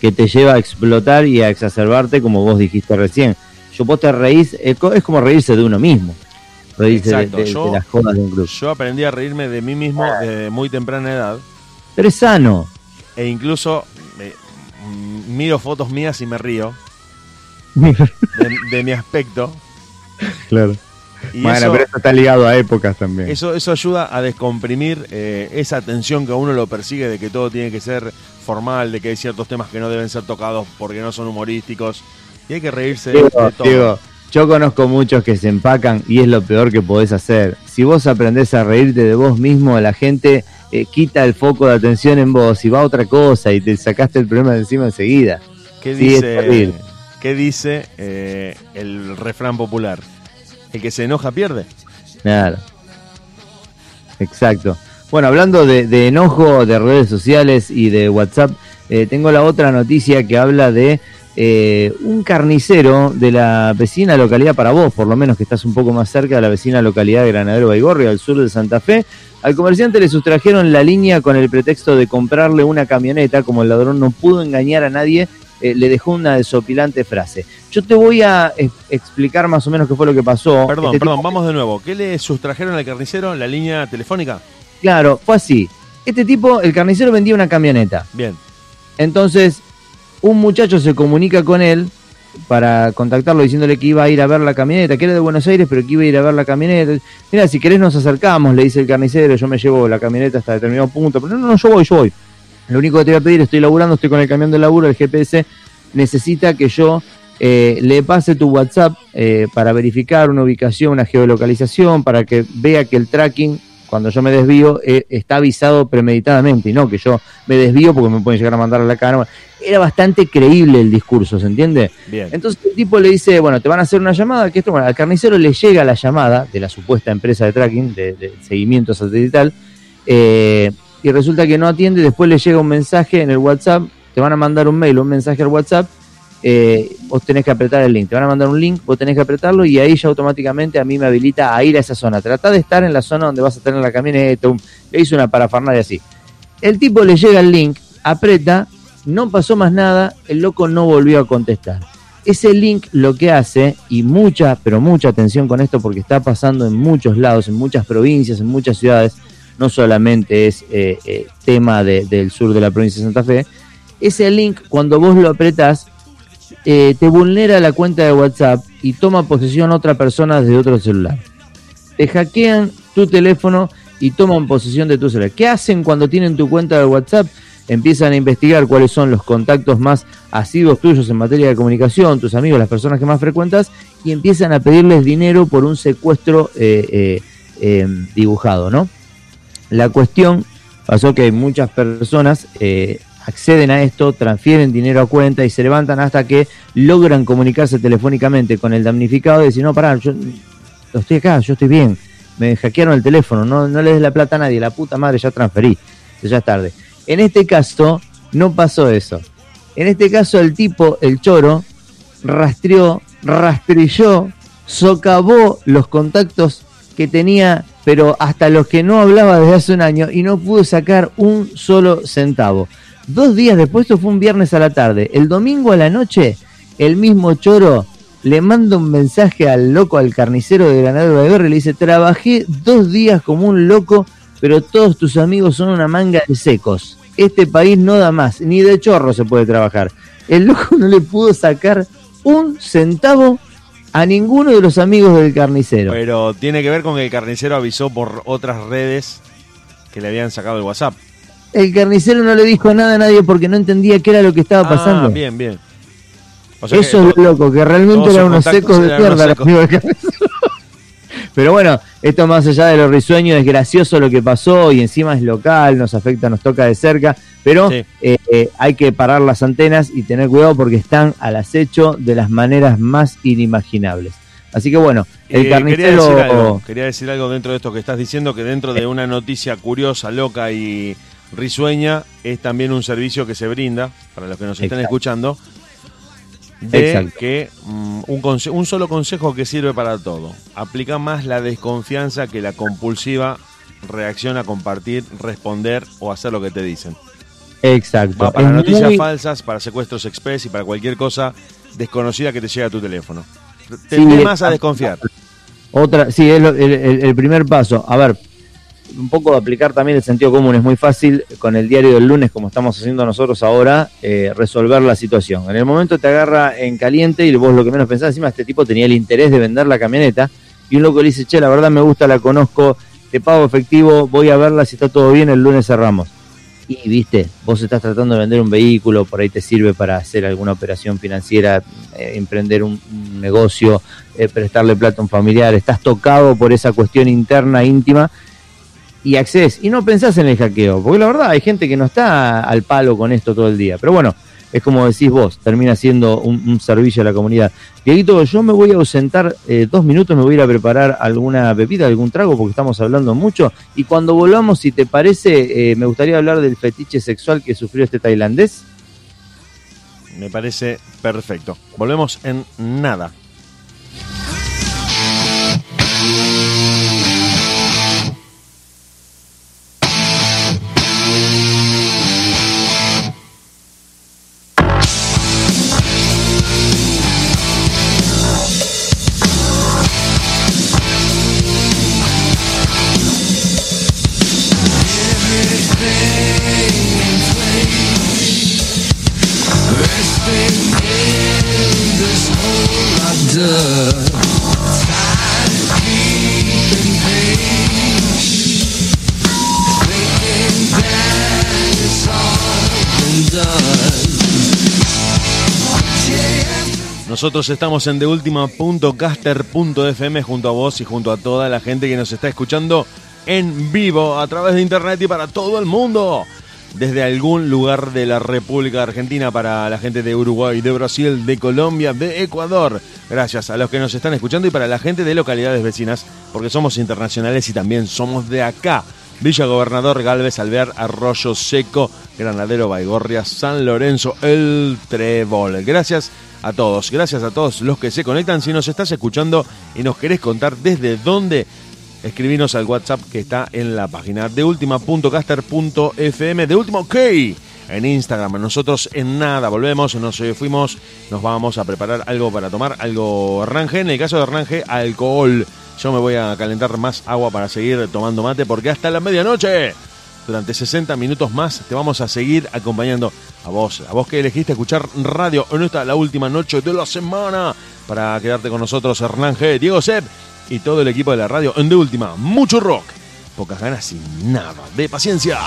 que te lleva a explotar y a exacerbarte, como vos dijiste recién. Yo vos te reís, es co- es como reírse de uno mismo. Reírse de- Exacto, de, de yo- las jodas de un club. Yo aprendí a reírme de mí mismo desde muy temprana edad. Pero es sano. E incluso eh, miro fotos mías y me río de, de mi aspecto. claro. Y bueno, eso, pero eso está ligado a épocas también. eso, eso ayuda a descomprimir eh, esa tensión que a uno lo persigue de que todo tiene que ser formal, de que hay ciertos temas que no deben ser tocados porque no son humorísticos. Y hay que reírse de, todo. Diego, yo conozco muchos que se empacan y es lo peor que podés hacer. Si vos aprendés a reírte de vos mismo, la gente eh, quita el foco de atención en vos y va a otra cosa y te sacaste el problema de encima enseguida. ¿Qué Sí, dice. ¿qué dice eh, el refrán popular? El que se enoja pierde. Claro. Exacto. Bueno, hablando de, de enojo, de redes sociales y de WhatsApp, eh, tengo la otra noticia que habla de eh, un carnicero de la vecina localidad, para vos por lo menos que estás un poco más cerca de la vecina localidad de Granadero Baigorria, al sur de Santa Fe, al comerciante le sustrajeron la línea con el pretexto de comprarle una camioneta, como el ladrón no pudo engañar a nadie, eh, le dejó una desopilante frase. Yo te voy a eh, explicar más o menos qué fue lo que pasó. Perdón, Este perdón, tipo- vamos de nuevo. ¿Qué le sustrajeron al carnicero en la línea telefónica? Claro, fue así. Este tipo, el carnicero vendía una camioneta. Bien. Entonces, un muchacho se comunica con él para contactarlo diciéndole que iba a ir a ver la camioneta, que era de Buenos Aires, pero que iba a ir a ver la camioneta. Mira, si querés nos acercamos, le dice el carnicero, yo me llevo la camioneta hasta determinado punto, pero no, no, yo voy, yo voy. Lo único que te voy a pedir, estoy laburando, estoy con el camión de laburo, el GPS necesita que yo eh, le pase tu WhatsApp eh, para verificar una ubicación, una geolocalización, para que vea que el tracking, cuando yo me desvío, eh, está avisado premeditadamente y no que yo me desvío porque me pueden llegar a mandar a la cara. Era bastante creíble el discurso, ¿se entiende? Bien. Entonces el tipo le dice, bueno, te van a hacer una llamada, que esto, bueno, al carnicero le llega la llamada de la supuesta empresa de tracking, de, de seguimiento satelital, eh, y resulta que no atiende, después le llega un mensaje en el WhatsApp, te van a mandar un mail, un mensaje al WhatsApp, eh, vos tenés que apretar el link, te van a mandar un link, vos tenés que apretarlo y ahí ya automáticamente a mí me habilita a ir a esa zona. Trata de estar en la zona donde vas a tener la camioneta, le hizo una parafernalia así. El tipo le llega el link, aprieta, no pasó más nada, el loco no volvió a contestar. Ese link lo que hace, y mucha, pero mucha atención con esto porque está pasando en muchos lados, en muchas provincias, en muchas ciudades, no solamente es eh, eh, tema de- del sur de la provincia de Santa Fe, ese link cuando vos lo apretás, eh, te vulnera la cuenta de WhatsApp y toma posesión otra persona desde otro celular. Te hackean tu teléfono y toman posesión de tu celular. ¿Qué hacen cuando tienen tu cuenta de WhatsApp? Empiezan a investigar cuáles son los contactos más asiduos tuyos en materia de comunicación, tus amigos, las personas que más frecuentas, y empiezan a pedirles dinero por un secuestro eh, eh, dibujado, ¿no? La cuestión pasó que muchas personas acceden a esto, transfieren dinero a cuenta y se levantan hasta que logran comunicarse telefónicamente con el damnificado y decir, no, pará, yo estoy acá, yo estoy bien, me hackearon el teléfono, no, no le des la plata a nadie, la puta madre, ya transferí, ya es tarde. En este caso, no pasó eso. En este caso, el tipo, el choro, rastreó, rastrilló, socavó los contactos que tenía, pero hasta los que no hablaba desde hace un año y no pudo sacar un solo centavo. Dos días después, esto fue un viernes a la tarde, el domingo a la noche, el mismo choro le manda un mensaje al loco, al carnicero de Granadero de y le dice, trabajé dos días como un loco, pero todos tus amigos son una manga de secos. Este país no da más, ni de chorro se puede trabajar. El loco no le pudo sacar un centavo a ninguno de los amigos del carnicero. Pero tiene que ver con que el carnicero avisó por otras redes que le habían sacado el WhatsApp. El carnicero no le dijo nada a nadie porque no entendía qué era lo que estaba pasando. Ah, bien, bien. O sea Eso que es lo loco, que realmente eran unos secos de mierda los amigos del carnicero. *laughs* Pero bueno, esto más allá de lo risueño, es gracioso lo que pasó y encima es local, nos afecta, nos toca de cerca, pero Sí. eh, eh, hay que parar las antenas y tener cuidado porque están al acecho de las maneras más inimaginables. Así que bueno, el Eh, quería, carnicero... decir algo, quería decir algo dentro de esto que estás diciendo, que dentro de una noticia curiosa, loca y risueña, es también un servicio que se brinda, para los que nos estén Exacto. escuchando, de Exacto. que mm, un, un solo consejo que sirve para todo. Aplica más la desconfianza que la compulsiva reacción a compartir, responder o hacer lo que te dicen. Exacto. Va para Es noticias muy- falsas, para secuestros express y para cualquier cosa desconocida que te llegue a tu teléfono. Sí, Tendé más eh, a desconfiar. Otra, sí, es lo- el, el- el primer paso. A ver, un poco aplicar también el sentido común. Es muy fácil con el diario del lunes, como estamos haciendo nosotros ahora, eh, resolver la situación. En el momento te agarra en caliente y vos lo que menos pensás, encima este tipo tenía el interés de vender la camioneta y un loco le dice, che, la verdad me gusta, la conozco, te pago efectivo, voy a verla, si está todo bien, el lunes cerramos. Y viste, vos estás tratando de vender un vehículo, por ahí te sirve para hacer alguna operación financiera, eh, emprender un, un negocio, eh, prestarle plata a un familiar, estás tocado por esa cuestión interna, íntima, y accedes. Y no pensás en el hackeo, porque la verdad hay gente que no está al palo con esto todo el día. Pero bueno, es como decís vos, termina siendo un, servicio a la comunidad. Dieguito, yo me voy a ausentar eh, dos minutos, me voy a ir a preparar alguna bebida, algún trago, porque estamos hablando mucho. Y cuando volvamos, si te parece, eh, me gustaría hablar del fetiche sexual que sufrió este tailandés. Me parece perfecto. Volvemos en nada. Nosotros estamos en TheUltima.caster.fm junto a vos y junto a toda la gente que nos está escuchando en vivo a través de internet y para todo el mundo. Desde algún lugar de la República Argentina para la gente de Uruguay, de Brasil, de Colombia, de Ecuador. Gracias a los que nos están escuchando y para la gente de localidades vecinas, porque somos internacionales y también somos de acá. Villa Gobernador, Galvez, Alvear, Arroyo Seco, Granadero, Baigorria, San Lorenzo, El Trébol. Gracias a todos. Gracias a todos los que se conectan. Si nos estás escuchando y nos querés contar desde dónde, escribinos al WhatsApp que está en la página de última.caster.fm de último OK en Instagram. Nosotros en nada volvemos, nos fuimos, nos vamos a preparar algo para tomar, algo Ranje. En el caso de Ranje, alcohol. Yo me voy a calentar más agua para seguir tomando mate porque hasta la medianoche durante 60 minutos más te vamos a seguir acompañando a vos, a vos que elegiste escuchar radio en esta la última noche de la semana para quedarte con nosotros Hernán G, Diego Sepp y todo el equipo de la radio en de última, mucho rock, pocas ganas y nada de paciencia.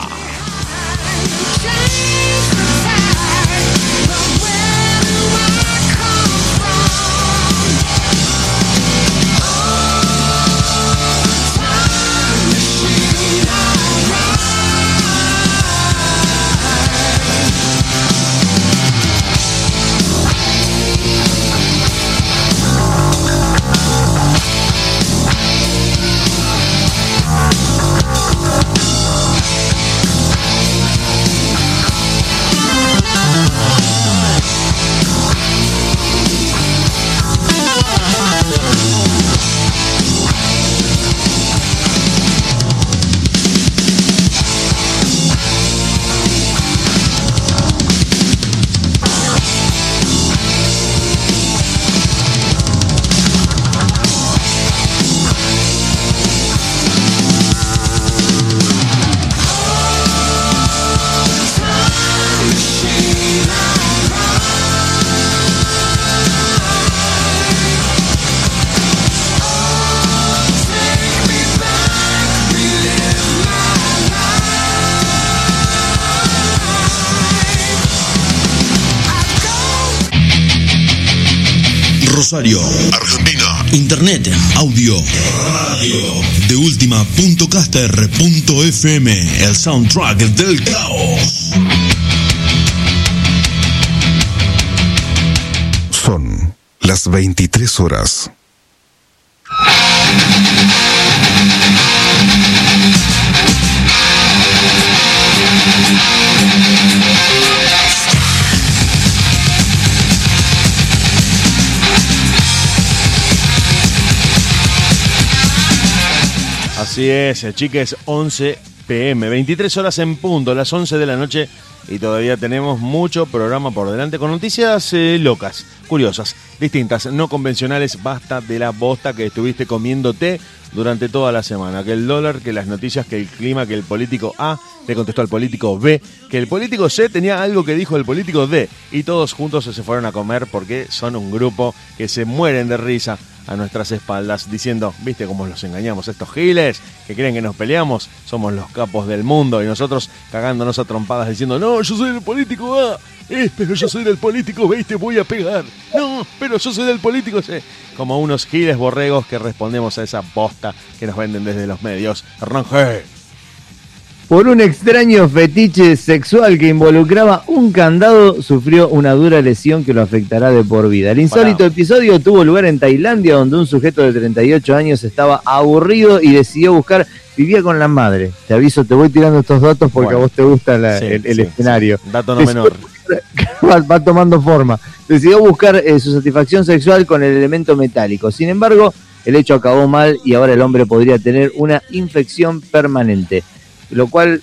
Rosario, Argentina. Internet, audio, radio. De última.caster.fm, el soundtrack del caos. Son las 23 horas. Así es, chiques, 11 pm, 23 horas en punto, las 11 de la noche y todavía tenemos mucho programa por delante con noticias eh, locas, curiosas, distintas, no convencionales. Basta de la bosta que estuviste comiéndote durante toda la semana. Que el dólar, que las noticias, que el clima, que el político A le contestó al político B, que el político C tenía algo que dijo el político D y todos juntos se fueron a comer porque son un grupo que se mueren de risa a nuestras espaldas diciendo, viste cómo los engañamos estos giles que creen que nos peleamos, somos los capos del mundo y nosotros cagándonos a trompadas diciendo, no, yo soy el político A, eh, pero yo soy del político y te voy a pegar, no, pero yo soy del político como unos giles borregos que respondemos a esa bosta que nos venden desde los medios. Hernán G. Por un extraño fetiche sexual que involucraba un candado, sufrió una dura lesión que lo afectará de por vida. El insólito episodio tuvo lugar en Tailandia, donde un sujeto de 38 años estaba aburrido y decidió buscar, vivía con la madre. Te aviso, te voy tirando estos datos porque Bueno. a vos te gusta la- Sí, el, el sí, escenario. sí. Dato no menor. *laughs* va, va tomando forma. Decidió buscar eh, su satisfacción sexual con el elemento metálico. Sin embargo, el hecho acabó mal y ahora el hombre podría tener una infección permanente. Lo cual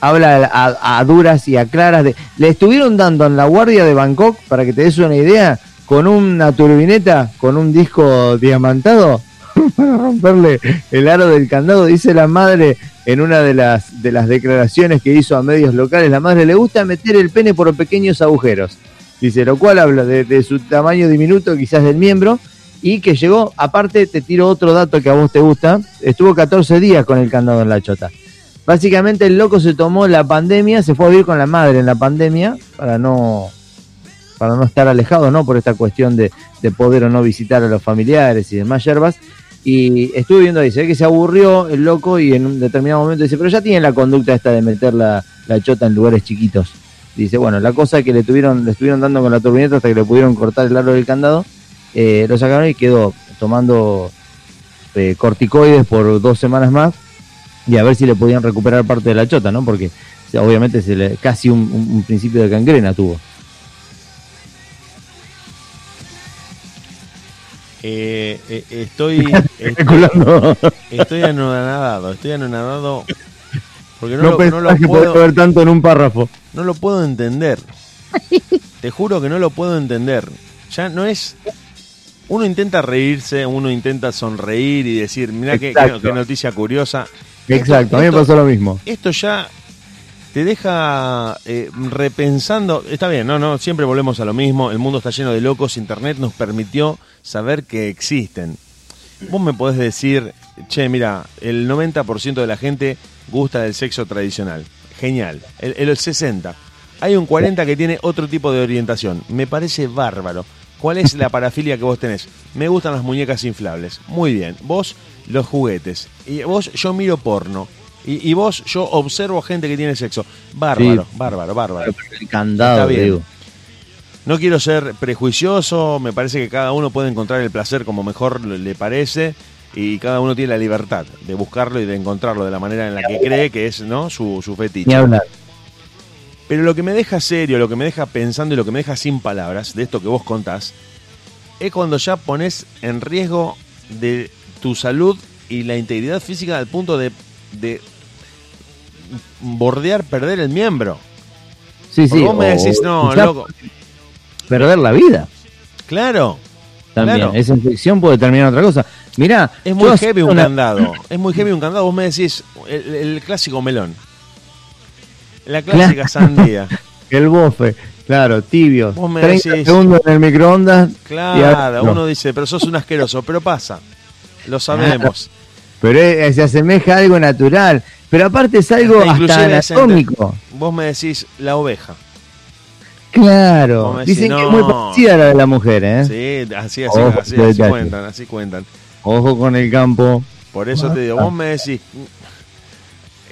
habla a, a duras y a claras de... Le estuvieron dando en la guardia de Bangkok, para que te des una idea, con una turbineta, con un disco diamantado, *laughs* para romperle el aro del candado. Dice la madre en una de las, de las declaraciones que hizo a medios locales, la madre le gusta meter el pene por pequeños agujeros. Dice, lo cual habla de, su tamaño diminuto, quizás del miembro, y que llegó, aparte te tiro otro dato que a vos te gusta, estuvo 14 días con el candado en la chota. Básicamente el loco se tomó la pandemia, se fue a vivir con la madre en la pandemia para no para no estar alejado, ¿no? Por esta cuestión de, de poder o no visitar a los familiares y demás yerbas. Y estuve viendo ahí, se ve que se aburrió el loco y en un determinado momento dice, pero ya tiene la conducta esta de meter la, la chota en lugares chiquitos. Dice, bueno, la cosa que le tuvieron, le estuvieron dando con la turbineta hasta que le pudieron cortar el aro del candado, eh, lo sacaron y quedó tomando eh, corticoides por dos semanas más y a ver si le podían recuperar parte de la chota, ¿no? Porque obviamente se le, casi un, un, un principio de gangrena tuvo. Eh, eh, estoy, *laughs* estoy, Especulando. estoy anonadado, estoy anonadado porque no, No, lo, no lo que puedo, ver tanto en un párrafo. no lo puedo entender. Te juro que no lo puedo entender. Ya no es. Uno intenta reírse, uno intenta sonreír y decir, mira qué, qué- noticia curiosa. Exacto, a mí me pasó lo mismo. Esto ya te deja eh, repensando. Está bien, no, no, siempre volvemos a lo mismo. El mundo está lleno de locos. Internet nos permitió saber que existen. Vos me podés decir, che, mira, el 90% de la gente gusta del sexo tradicional. Genial. El, el 60. Hay un 40 que tiene otro tipo de orientación. Me parece bárbaro. ¿Cuál es la parafilia que vos tenés? Me gustan las muñecas inflables. Muy bien. Vos, los juguetes. Y vos, yo miro porno. Y, y vos, yo observo gente que tiene sexo. Bárbaro, Sí. bárbaro, bárbaro. El candado, Está bien. digo. No quiero ser prejuicioso, me parece que cada uno puede encontrar el placer como mejor le parece y cada uno tiene la libertad de buscarlo y de encontrarlo de la manera en la que cree que es no su, su fetiche. hablar. Pero lo que me deja serio, lo que me deja pensando y lo que me deja sin palabras de esto que vos contás, es cuando ya pones en riesgo de tu salud y la integridad física al punto de, de bordear perder el miembro. Sí, sí. vos me decís, no, loco. Perder la vida Claro, también. Claro. Esa infección puede terminar en otra cosa. Mirá, Es muy heavy un una- candado. *clears throat* Es muy heavy un candado. Vos me decís el, el clásico melón. La clásica sandía. *laughs* El bofe, claro, tibio. Vos me 30 decís- segundos en el microondas. y Claro, uno dice, pero sos un asqueroso. Pero pasa. Lo sabemos. Pero se asemeja a algo natural. Pero aparte es algo hasta Inclusive es anatómico. Vos me decís la oveja. Claro. Decís, Dicen que es muy parecida a la de la mujer, ¿eh? Sí, así, así, Ojo, así, así cuentan, así cuentan. Ojo con el campo. Por eso te digo, vos me decís,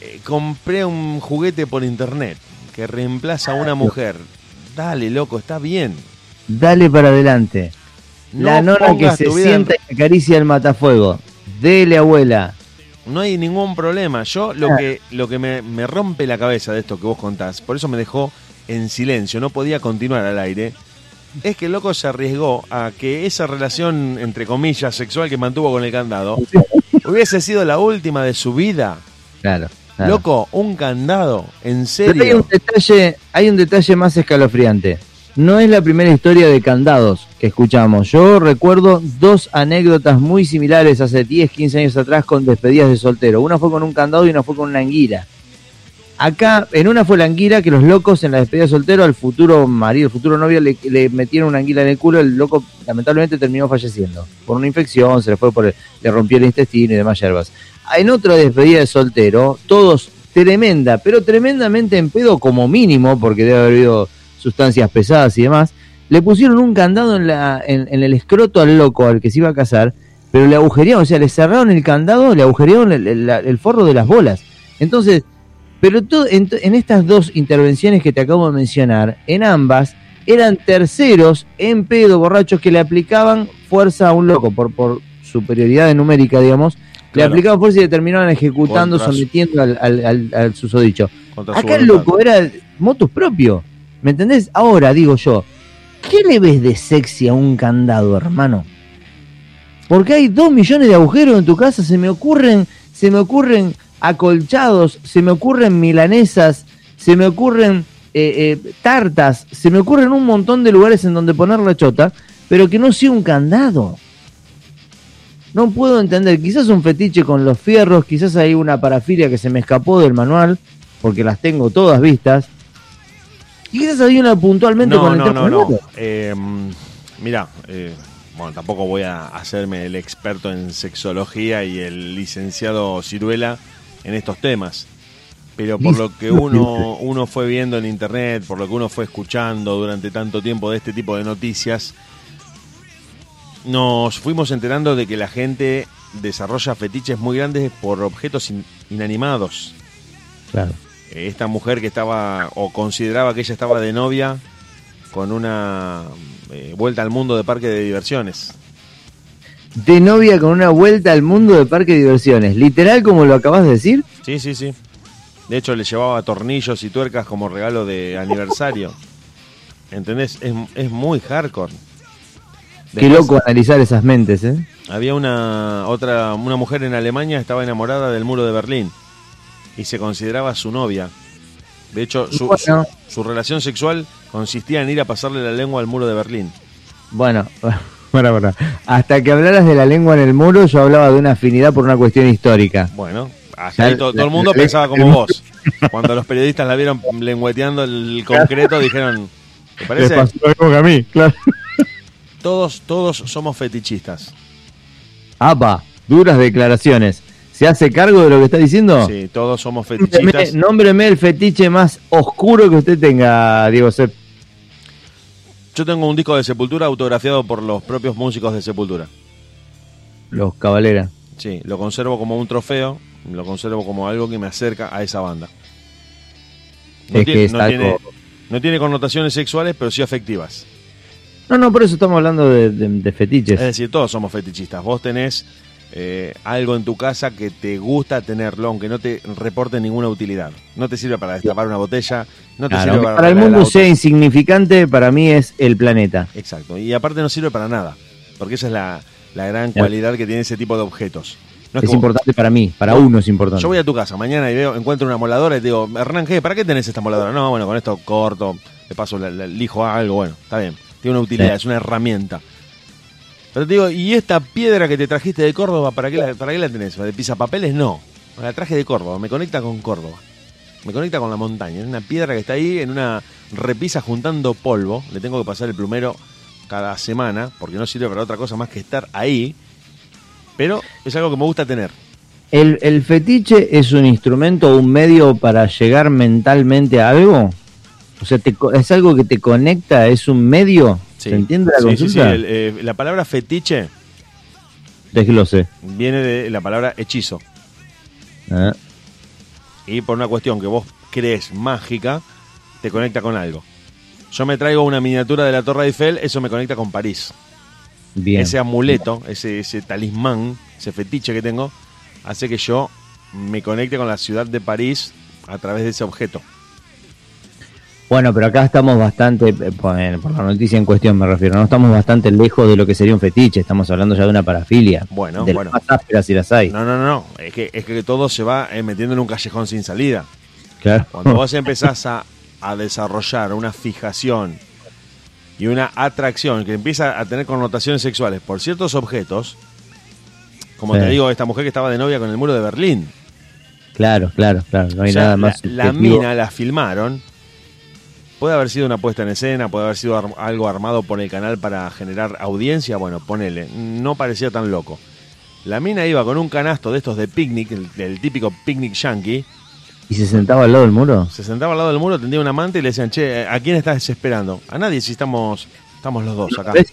eh, compré un juguete por internet que reemplaza a una mujer. Dale, loco, está bien. Dale para adelante. No la nona que se en- sienta y acaricia el matafuego. Dele, abuela. No hay ningún problema. Yo lo que, lo que me, me rompe la cabeza de esto que vos contás, por eso me dejó en silencio, no podía continuar al aire, es que el loco se arriesgó a que esa relación, entre comillas, sexual que mantuvo con el candado, hubiese sido la última de su vida. Claro. claro. Loco, un candado, en Pero hay serio. un detalle, hay un detalle más escalofriante. No es la primera historia de candados que escuchamos. Yo recuerdo dos anécdotas muy similares hace 10, 15 años atrás con despedidas de soltero. Una fue con un candado y una fue con una anguila. Acá, en una fue la anguila que los locos en la despedida de soltero al futuro marido, al futuro novio, le, metieron una anguila en el culo. El loco lamentablemente terminó falleciendo por una infección, se le fue por el- le rompió el intestino y demás hierbas. En otra despedida de soltero, todos tremenda, pero tremendamente en pedo como mínimo, porque debe haber habido sustancias pesadas y demás, le pusieron un candado en, la, en, el escroto al loco al que se iba a casar, pero le agujerearon, o sea, le cerraron el candado, le agujerearon el, el- el forro de las bolas. Entonces, pero todo, en, en estas dos intervenciones que te acabo de mencionar, en ambas, eran terceros en pedo, borrachos, que le aplicaban fuerza a un loco, por, por superioridad numérica, digamos, le aplicaban fuerza y le terminaban ejecutando, Contra sometiendo al, al, al, al susodicho. Acá el loco era motus propio. ¿Me entendés? Ahora digo yo, ¿qué le ves de sexy a un candado, hermano? Porque hay dos millones de agujeros en tu casa, se me ocurren, se me ocurren acolchados, se me ocurren milanesas, se me ocurren eh, eh, tartas, se me ocurren un montón de lugares en donde poner la chota, pero que no sea un candado. No puedo entender, quizás un fetiche con los fierros, quizás hay una parafilia que se me escapó del manual, porque las tengo todas vistas. Y quizás hay una puntualmente No, con el no, no, no. Eh, mira, eh, bueno, tampoco voy a hacerme el experto en sexología y el licenciado Ciruela en estos temas. Pero por lo que uno, uno fue viendo en internet, por lo que uno fue escuchando durante tanto tiempo de este tipo de noticias, nos fuimos enterando de que la gente desarrolla fetiches muy grandes por objetos in- inanimados. Claro. Esta mujer que estaba o consideraba que ella estaba de novia con una eh, vuelta al mundo de parque de diversiones. De novia con una vuelta al mundo de parque de diversiones. Literal como lo acabas de decir. Sí, sí, sí. De hecho, le llevaba tornillos y tuercas como regalo de aniversario. ¿Entendés? Es, es muy hardcore. Qué loco analizar esas mentes, ¿eh? Había una otra una mujer en Alemania estaba enamorada del muro de Berlín y se consideraba su novia. De hecho, su, Bueno. su- su relación sexual consistía en ir a pasarle la lengua al muro de Berlín. Bueno, para, para. Hasta que hablaras de la lengua en el muro, yo hablaba de una afinidad por una cuestión histórica. Bueno, hasta ahí todo, el mundo pensaba como vos. Cuando los periodistas la vieron lengüeteando el concreto, dijeron, ¿te parece? lo mismo que a mí, claro. Todos, todos somos fetichistas. Apa, duras declaraciones. ¿Se hace cargo de lo que está diciendo? Sí, todos somos Nómbreme, fetichistas. nómbreme el fetiche más oscuro que usted tenga, Diego Sepp. Yo tengo un disco de Sepultura autografiado por los propios músicos de Sepultura. Los Cabalera. Sí, lo conservo como un trofeo, lo conservo como algo que me acerca a esa banda. No, Es tiene, que es no algo- tiene- no tiene connotaciones sexuales, pero sí afectivas. No, no, por eso estamos hablando de, de- de fetiches. Es decir, todos somos fetichistas. Vos tenés eh, algo en tu casa que te gusta tenerlo, aunque no te reporte ninguna utilidad. No te sirve para destapar una botella, no te Claro, sirve para, para el mundo sea insignificante, para mí es el planeta. Exacto. Y aparte no sirve para nada, porque esa es la, la gran Claro. cualidad que tiene ese tipo de objetos. No es Es como- importante para mí, para uno es importante. Yo voy a tu casa mañana y veo, encuentro una moladora y te digo, Hernán, ¿qué? ¿Para qué tenés esta moladora? No, bueno, con esto corto, le paso, la- la- elijo algo, bueno, está bien. Tiene una utilidad, Sí. es una herramienta. Pero te digo, ¿y esta piedra que te trajiste de Córdoba, para qué la, para qué la tenés? ¿De pisapapeles? No. La traje de Córdoba, me conecta con Córdoba. Me conecta con la montaña. Es una piedra que está ahí en una repisa juntando polvo. Le tengo que pasar el plumero cada semana, porque no sirve para otra cosa más que estar ahí. Pero es algo que me gusta tener. ¿El, el fetiche es un instrumento o un medio para llegar mentalmente a algo? O sea, te ¿es algo que te conecta? ¿Es un medio? Sí. ¿Se entiende la Sí, sí, sí. consulta? El, eh, la palabra fetiche Desglose. viene de la palabra hechizo. Ah, Y por una cuestión que vos crees mágica, te conecta con algo. Yo me traigo una miniatura de la Torre Eiffel, eso me conecta con París. bien. Ese amuleto, ese, ese talismán, ese fetiche que tengo, hace que yo me conecte con la ciudad de París a través de ese objeto. Bueno, pero acá estamos bastante, eh, por, por la noticia en cuestión me refiero, no estamos bastante lejos de lo que sería un fetiche, estamos hablando ya de una parafilia. Bueno, de bueno. las si las hay. No, no, no. Es que, es que todo se va eh, metiendo en un callejón sin salida. Claro. Cuando vos empezás a, a desarrollar una fijación y una atracción que empieza a tener connotaciones sexuales por ciertos objetos, como Sí. te digo, esta mujer que estaba de novia con el muro de Berlín, Claro, claro, claro. No hay o sea, nada más. la, mina la filmaron, puede haber sido una puesta en escena, puede haber sido ar- algo armado por el canal para generar audiencia, bueno, ponele, no parecía tan loco. La mina iba con un canasto de estos de picnic, el, el típico picnic yankee, ¿Y se sentaba al lado del muro? Se sentaba al lado del muro, tendía una manta y le decían, che, ¿a quién estás esperando? A nadie, si estamos estamos los dos acá. ¿Ves?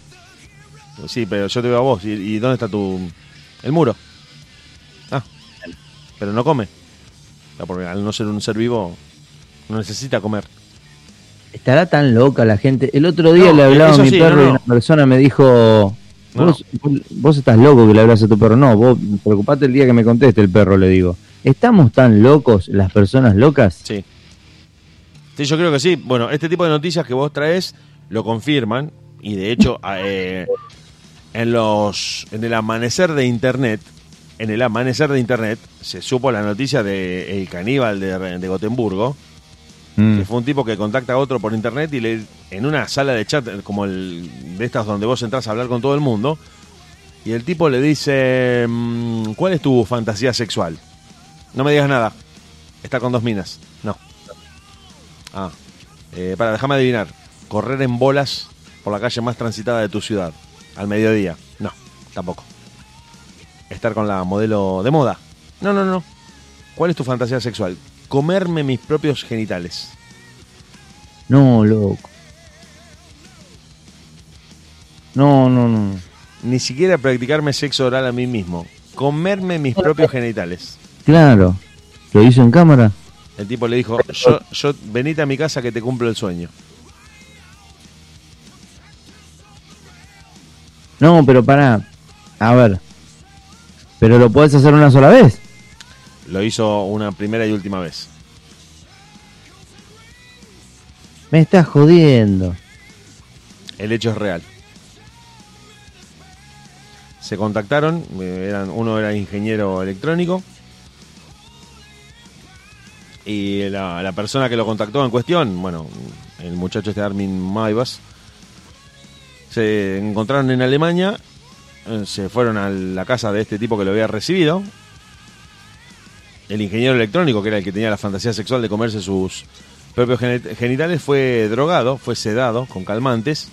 Sí, pero yo te veo a vos. ¿Y, y dónde está tu... el muro? Ah, pero no come. Porque al no ser un ser vivo, no necesita comer. Estará tan loca la gente. El otro día No, le hablaba a mi sí, perro no, y una persona me dijo, vos, vos- vos estás loco que le hablas a tu perro. No, vos preocupate el día que me conteste el perro, le digo. ¿Estamos tan locos las personas locas? Sí. Sí, yo creo que sí. Bueno, este tipo de noticias que vos traes lo confirman y de hecho eh, en los en el amanecer de internet, en el amanecer de internet se supo la noticia de el caníbal de, de Gotemburgo, Mm. que fue un tipo que contacta a otro por internet y le en una sala de chat como el de estas donde vos entras a hablar con todo el mundo y el tipo le dice mm, ¿cuál es tu fantasía sexual? No me digas nada. Está con dos minas. No. Ah. Eh, para, déjame adivinar. Correr en bolas por la calle más transitada de tu ciudad. Al mediodía. No, tampoco. Estar con la modelo de moda. No, no, no. ¿Cuál es tu fantasía sexual? Comerme mis propios genitales. No, loco. No, no, no. Ni siquiera practicarme sexo oral a mí mismo. Comerme mis propios genitales. Claro. ¿Lo hizo en cámara? El tipo le dijo, yo, yo venite a mi casa que te cumplo el sueño. No, pero para. A ver. Pero lo podés hacer una sola vez. Lo hizo una primera y última vez. Me estás jodiendo. El hecho es real. Se contactaron, eh, eran, uno era ingeniero electrónico y la, la persona que lo contactó en cuestión, bueno, el muchacho este Armin Maivas, se encontraron en Alemania, eh, se fueron a la casa de este tipo que lo había recibido, el ingeniero electrónico, que era el que tenía la fantasía sexual de comerse sus propios geni- genitales, fue drogado, fue sedado con calmantes.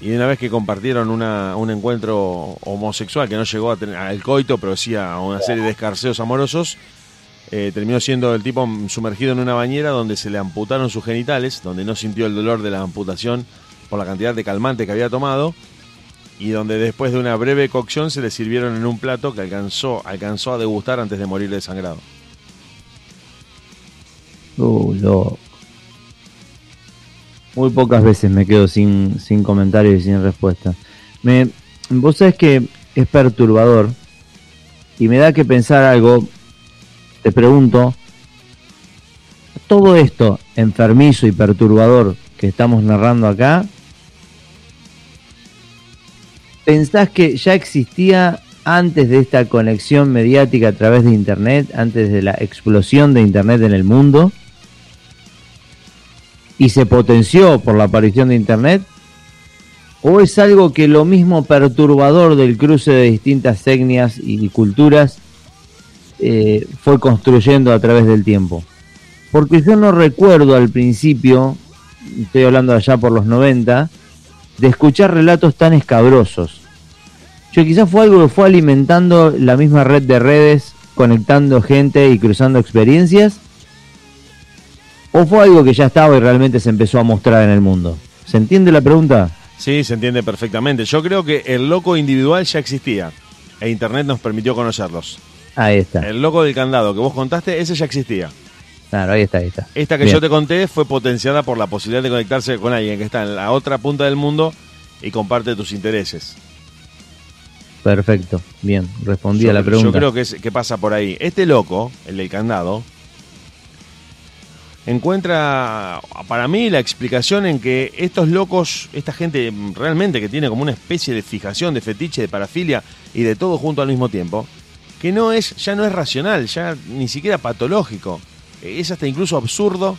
Y una vez que compartieron un encuentro homosexual que no llegó a tener, al coito, pero sí una serie de escarceos amorosos, eh, terminó siendo el tipo sumergido en una bañera donde se le amputaron sus genitales, donde no sintió el dolor de la amputación por la cantidad de calmante que había tomado, y donde después de una breve cocción se le sirvieron en un plato que alcanzó, alcanzó a degustar antes de morir desangrado. Uh. Muy pocas veces me quedo sin, sin comentarios y sin respuesta. Me, vos sabés que es perturbador y me da que pensar algo. Te pregunto, todo esto enfermizo y perturbador que estamos narrando acá, ¿pensás que ya existía antes de esta conexión mediática a través de Internet, antes de la explosión de Internet en el mundo? y se potenció por la aparición de Internet? ¿O es algo que lo mismo perturbador del cruce de distintas etnias y culturas eh, fue construyendo a través del tiempo? Porque yo no recuerdo al principio, estoy hablando allá por los 90, de escuchar relatos tan escabrosos. Yo quizás fue algo que fue alimentando la misma red de redes, conectando gente y cruzando experiencias, ¿O fue algo que ya estaba y realmente se empezó a mostrar en el mundo? ¿Se entiende la pregunta? Sí, se entiende perfectamente. Yo creo que el loco individual ya existía e Internet nos permitió conocerlos. Ahí está. El loco del candado que vos contaste, ese ya existía. Claro, ahí está, ahí está. Esta que Bien. yo te conté fue potenciada por la posibilidad de conectarse con alguien que está en la otra punta del mundo y comparte tus intereses. Perfecto. Bien, respondí yo, a la yo pregunta. creo que, es- que pasa por ahí. Este loco, el del candado, encuentra para mí la explicación en que estos locos, esta gente realmente que tiene como una especie de fijación, de fetiche, de parafilia y de todo junto al mismo tiempo, que no es, ya no es racional, ya ni siquiera patológico. Es hasta incluso absurdo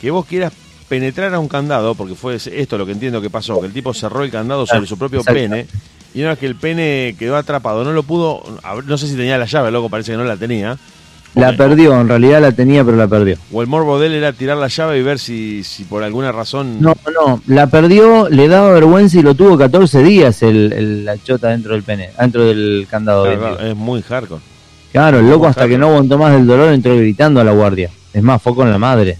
que vos quieras penetrar a un candado, porque fue esto lo que entiendo que pasó, que el tipo cerró el candado sobre su propio Exacto. pene, y una vez que el pene quedó atrapado, no lo pudo, no sé si tenía la llave, loco, parece que no la tenía. La perdió, en realidad la tenía, pero la perdió. O el morbo de él era tirar la llave y ver si, si por alguna razón... No, no, la perdió, le daba vergüenza y lo tuvo 14 días el, el- la chota dentro del pene, dentro del candado. Claro, bien, claro, es muy hardcore. Claro, el loco hasta que no aguantó más del dolor entró gritando a la guardia. Es más, fue con la madre.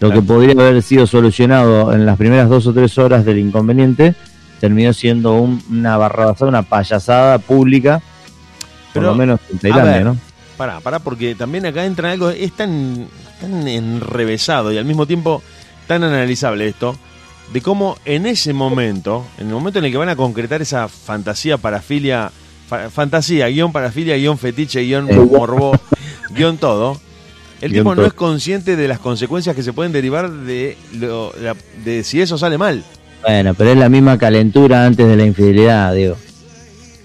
Lo Claro. que podría haber sido solucionado en las primeras dos o tres horas del inconveniente terminó siendo un- una barrabasada, una payasada pública, por Pero, lo menos en Tailandia, ver, ¿no? Pará, pará, porque también acá entra algo, es tan, tan enrevesado y al mismo tiempo tan analizable esto, de cómo en ese momento, en el momento en el que van a concretar esa fantasía parafilia, fa- fantasía, guion parafilia, guion fetiche, guion Eh. morbo, guion todo, El Y tipo no es consciente de las consecuencias que se pueden derivar de, lo- de si eso sale mal. Bueno, pero es la misma calentura antes de la infidelidad, digo.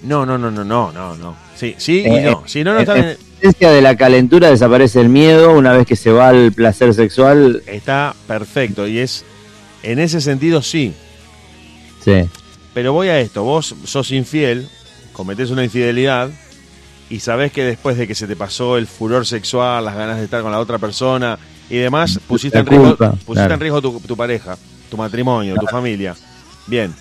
No, no, no, no, no, no, no. Sí, sí y Eh, no. Si no, no En está esencia de la calentura desaparece el miedo una vez que se va al placer sexual. Está perfecto y es, en ese sentido sí. Sí. Pero voy a esto, vos sos infiel, cometés una infidelidad y sabés que después de que se te pasó el furor sexual, las ganas de estar con la otra persona y demás, pusiste en riesgo, pusiste claro. en riesgo tu, tu pareja, tu matrimonio, tu familia. Bien.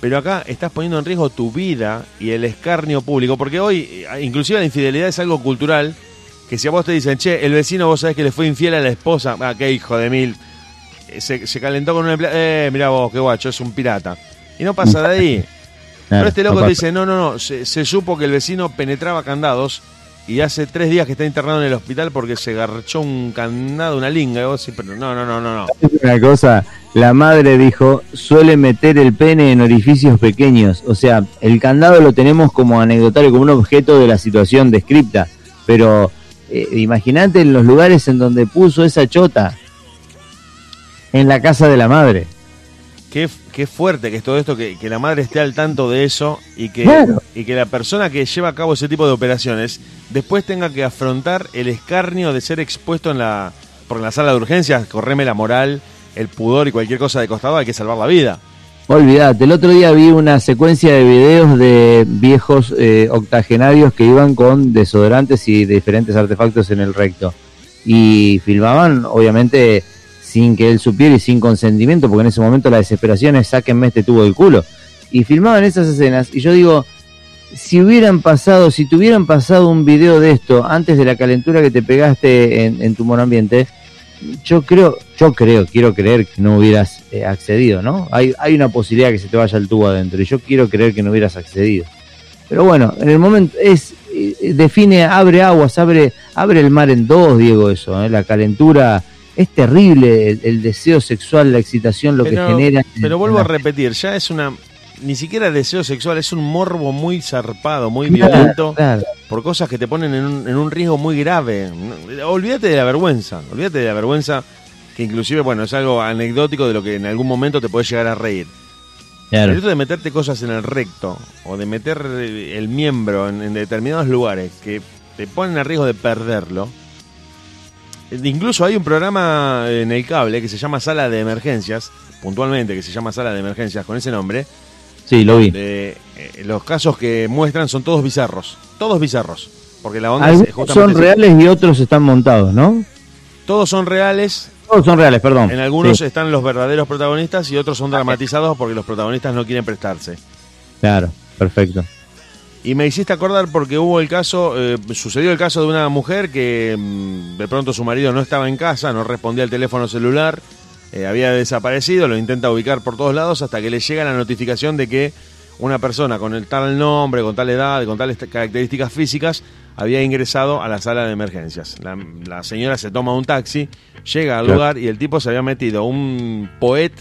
Pero acá estás poniendo en riesgo tu vida y el escarnio público, porque hoy, eh, inclusive la infidelidad es algo cultural, que si a vos te dicen, che, el vecino vos sabés que le fue infiel a la esposa, ah, qué hijo de mil, Eh, se, se calentó con un empleado, eh, mira vos, qué guacho, es un pirata. Y no pasa de ahí. Pero este loco te dice, no, no, no, se, se supo que el vecino penetraba candados y hace tres días que está internado en el hospital porque se garchó un candado, una linga. Y vos decís, pero no, no, no, no, no. Una cosa, la madre dijo, suele meter el pene en orificios pequeños. O sea, el candado lo tenemos como anecdotario, como un objeto de la situación descripta. Pero eh, imagínate en los lugares en donde puso esa chota. En la casa de la madre. Qué, qué fuerte que es todo esto, que, que la madre esté al tanto de eso y que, Claro. y que la persona que lleva a cabo ese tipo de operaciones después tenga que afrontar el escarnio de ser expuesto en la, por la sala de urgencias, correme la moral, el pudor y cualquier cosa de costado, hay que salvar la vida. Olvídate, el otro día vi una secuencia de videos de viejos eh, octogenarios que iban con desodorantes y diferentes artefactos en el recto. Y filmaban, obviamente, sin que él supiera y sin consentimiento, porque en ese momento la desesperación es sáquenme este tubo del culo. Y filmaban esas escenas y yo digo, si hubieran pasado, si te hubieran pasado un video de esto antes de la calentura que te pegaste en, en tu monoambiente, yo creo, yo creo, quiero creer que no hubieras eh, accedido, ¿no? Hay, hay una posibilidad que se te vaya el tubo adentro y yo quiero creer que no hubieras accedido. Pero bueno, en el momento es eh, define, abre aguas, abre, abre el mar en dos, Diego, eso, ¿eh? la calentura es terrible, el, el deseo sexual, la excitación, lo Pero- que genera. en- Pero vuelvo a repetir, ya es una. Ni siquiera deseo sexual, es un morbo muy zarpado, muy Claro, violento, claro. por cosas que te ponen en un, en un riesgo muy grave. Olvídate de la vergüenza, olvídate de la vergüenza, que inclusive, bueno, es algo anecdótico de lo que en algún momento te puede llegar a reír. Claro. El hecho de meterte cosas en el recto o de meter el miembro en, en determinados lugares que te ponen a riesgo de perderlo. Eh, Incluso hay un programa en el cable que se llama Sala de Emergencias, puntualmente que se llama Sala de Emergencias con ese nombre. Sí, lo vi. De, eh, los casos que muestran son todos bizarros, todos bizarros. Porque la onda es son reales y otros están montados, ¿no? Todos son reales, Todos son reales, perdón. en algunos Sí, están los verdaderos protagonistas y otros son dramatizados porque los protagonistas no quieren prestarse. claro, perfecto. Y me hiciste acordar porque hubo el caso, eh, sucedió el caso de una mujer que mm, de pronto su marido no estaba en casa, no respondía al teléfono celular, eh, había desaparecido, lo intenta ubicar por todos lados hasta que le llega la notificación de que una persona con el tal nombre, con tal edad, con tales características físicas, había ingresado a la sala de emergencias. La, la señora se toma un taxi, llega al lugar y el tipo se había metido un poet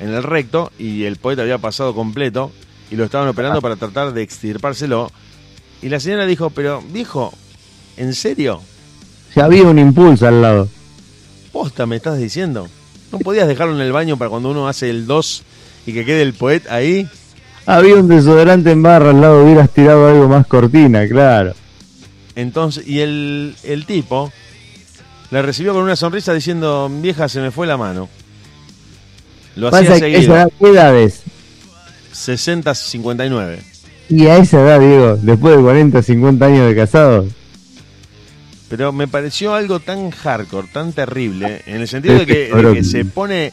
en el recto y el poeta había pasado completo y lo estaban operando para tratar de extirpárselo. Y la señora dijo, pero viejo, ¿en serio? Ya había un impulso al lado. ¿Posta me estás diciendo? ¿No podías dejarlo en el baño para cuando uno hace el 2 y que quede el poet ahí? Había un desodorante en barra al lado, hubieras tirado algo más cortina, claro. Entonces, y el, el tipo le recibió con una sonrisa diciendo, vieja, se me fue la mano. Lo hacía esa seguido. edad, ¿qué? 60-59. Y a esa edad, Diego, después de 40, 50 años de casados. Pero me pareció algo tan hardcore, tan terrible, en el sentido de que, de Pero- que se pone,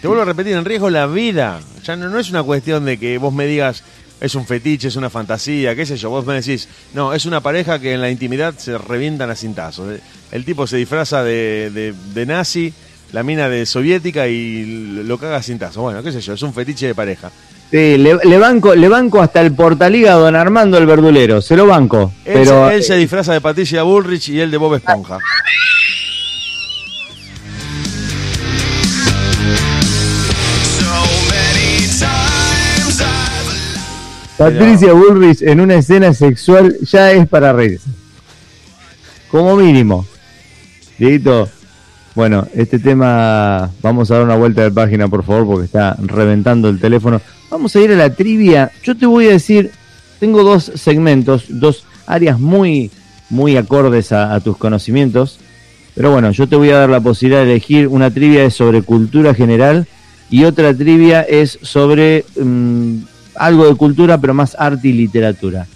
te vuelvo a repetir, en riesgo la vida. Ya no, no es una cuestión de que vos me digas, es un fetiche, es una fantasía, qué sé yo, vos me decís, no, es una pareja que en la intimidad se revientan a cintazos. El tipo se disfraza de, de- de nazi, la mina de soviética y lo caga a cintazos. Bueno, qué sé yo, es un fetiche de pareja. Sí, le, le banco, le banco hasta el portaliga a don Armando el verdulero, se lo banco. Él, pero se, él se disfraza de Patricia Bullrich y él de Bob Esponja. Patricia Bullrich en una escena sexual ya es para reírse. Como mínimo. Dieguito, bueno, este tema, vamos a dar una vuelta de página, por favor, porque está reventando el teléfono. Vamos a ir a la trivia. Yo te voy a decir, tengo dos segmentos, dos áreas muy, muy acordes a, tus conocimientos. Pero bueno, yo te voy a dar la posibilidad de elegir. Una trivia es sobre cultura general y otra trivia es sobre mm, algo de cultura, pero más arte y literatura.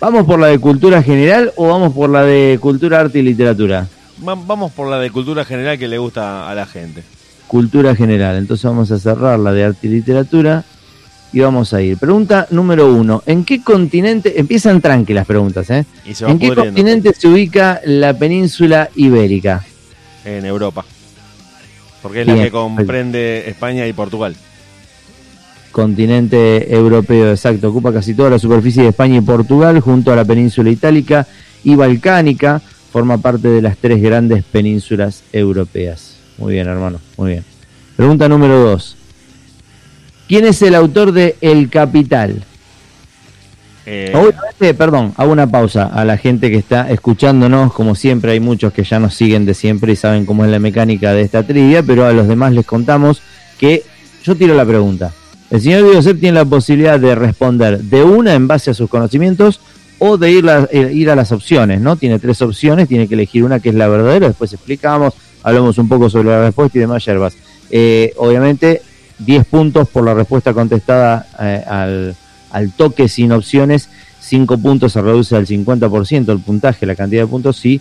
¿Vamos por la de cultura general o vamos por la de cultura, arte y literatura? Vamos por la de cultura general que le gusta a la gente. Cultura general. Entonces vamos a cerrar la de arte y literatura y vamos a ir. Pregunta número uno. ¿En qué continente, empiezan tranquilas las preguntas, ¿eh? ¿En qué continente se ubica la península ibérica? En Europa. Porque es la que comprende España y Portugal. Continente europeo, exacto. Ocupa casi toda la superficie de España y Portugal, junto a la península itálica y balcánica forma parte de las tres grandes penínsulas europeas. Muy bien, hermano, muy bien. Pregunta número dos. ¿Quién es el autor de El Capital? Eh... perdón, hago una pausa a la gente que está escuchándonos. Como siempre, hay muchos que ya nos siguen de siempre y saben cómo es la mecánica de esta trivia, pero a los demás les contamos que yo tiro la pregunta. El señor Diego tiene la posibilidad de responder de una en base a sus conocimientos o de ir, eh, ir a las opciones, ¿no? Tiene tres opciones, tiene que elegir una que es la verdadera, después explicamos, hablamos un poco sobre la respuesta y demás yerbas. Eh, obviamente, 10 puntos por la respuesta contestada eh, al, al, toque sin opciones, 5 puntos se reduce al 50% el puntaje, la cantidad de puntos, si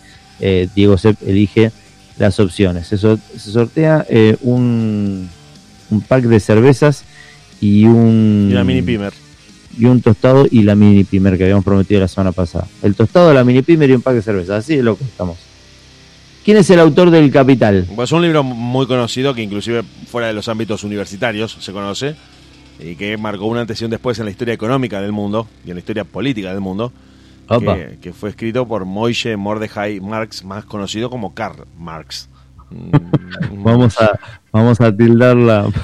Diego Sepp elige las opciones. Se, se sortea un, un pack de cervezas y un... Y una mini pimer y un tostado y la mini pimer que habíamos prometido la semana pasada. El tostado, la mini pimer y un pack de cerveza. Así es lo que estamos. ¿Quién es el autor del Capital? Pues un libro muy conocido que inclusive fuera de los ámbitos universitarios se conoce y que marcó una antes y un después en la historia económica del mundo y en la historia política del mundo. Que, fue escrito por Moishe Mordechai Marx, más conocido como Karl Marx. *laughs* vamos a vamos a tildarla *laughs*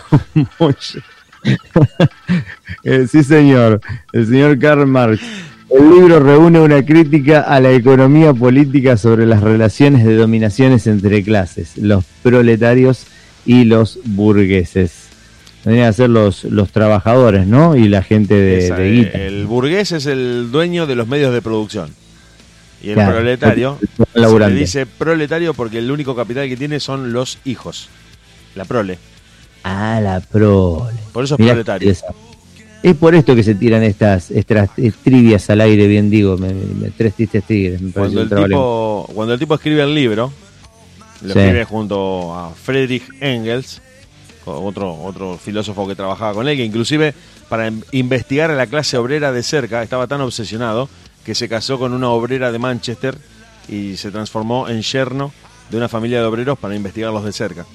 *laughs* Eh, sí, señor. El señor Karl Marx. El libro reúne una crítica a la economía política sobre las relaciones de dominaciones entre clases, los proletarios y los burgueses. Deberían ser los, los trabajadores, ¿no? Y la gente de, guita. El burgués es el dueño de los medios de producción. Y el proletario se le dice proletario porque el único capital que tiene son los hijos. La prole. Ah, la prole. Por eso es proletario. Es por esto que se tiran estas, estas trivias al aire, bien digo, me, tres tristes tigres. cuando, el tipo, cuando el tipo escribe el libro, lo escribe junto a Friedrich Engels, otro, otro filósofo que trabajaba con él, que inclusive para investigar a la clase obrera de cerca estaba tan obsesionado que se casó con una obrera de Manchester y se transformó en yerno de una familia de obreros para investigarlos de cerca.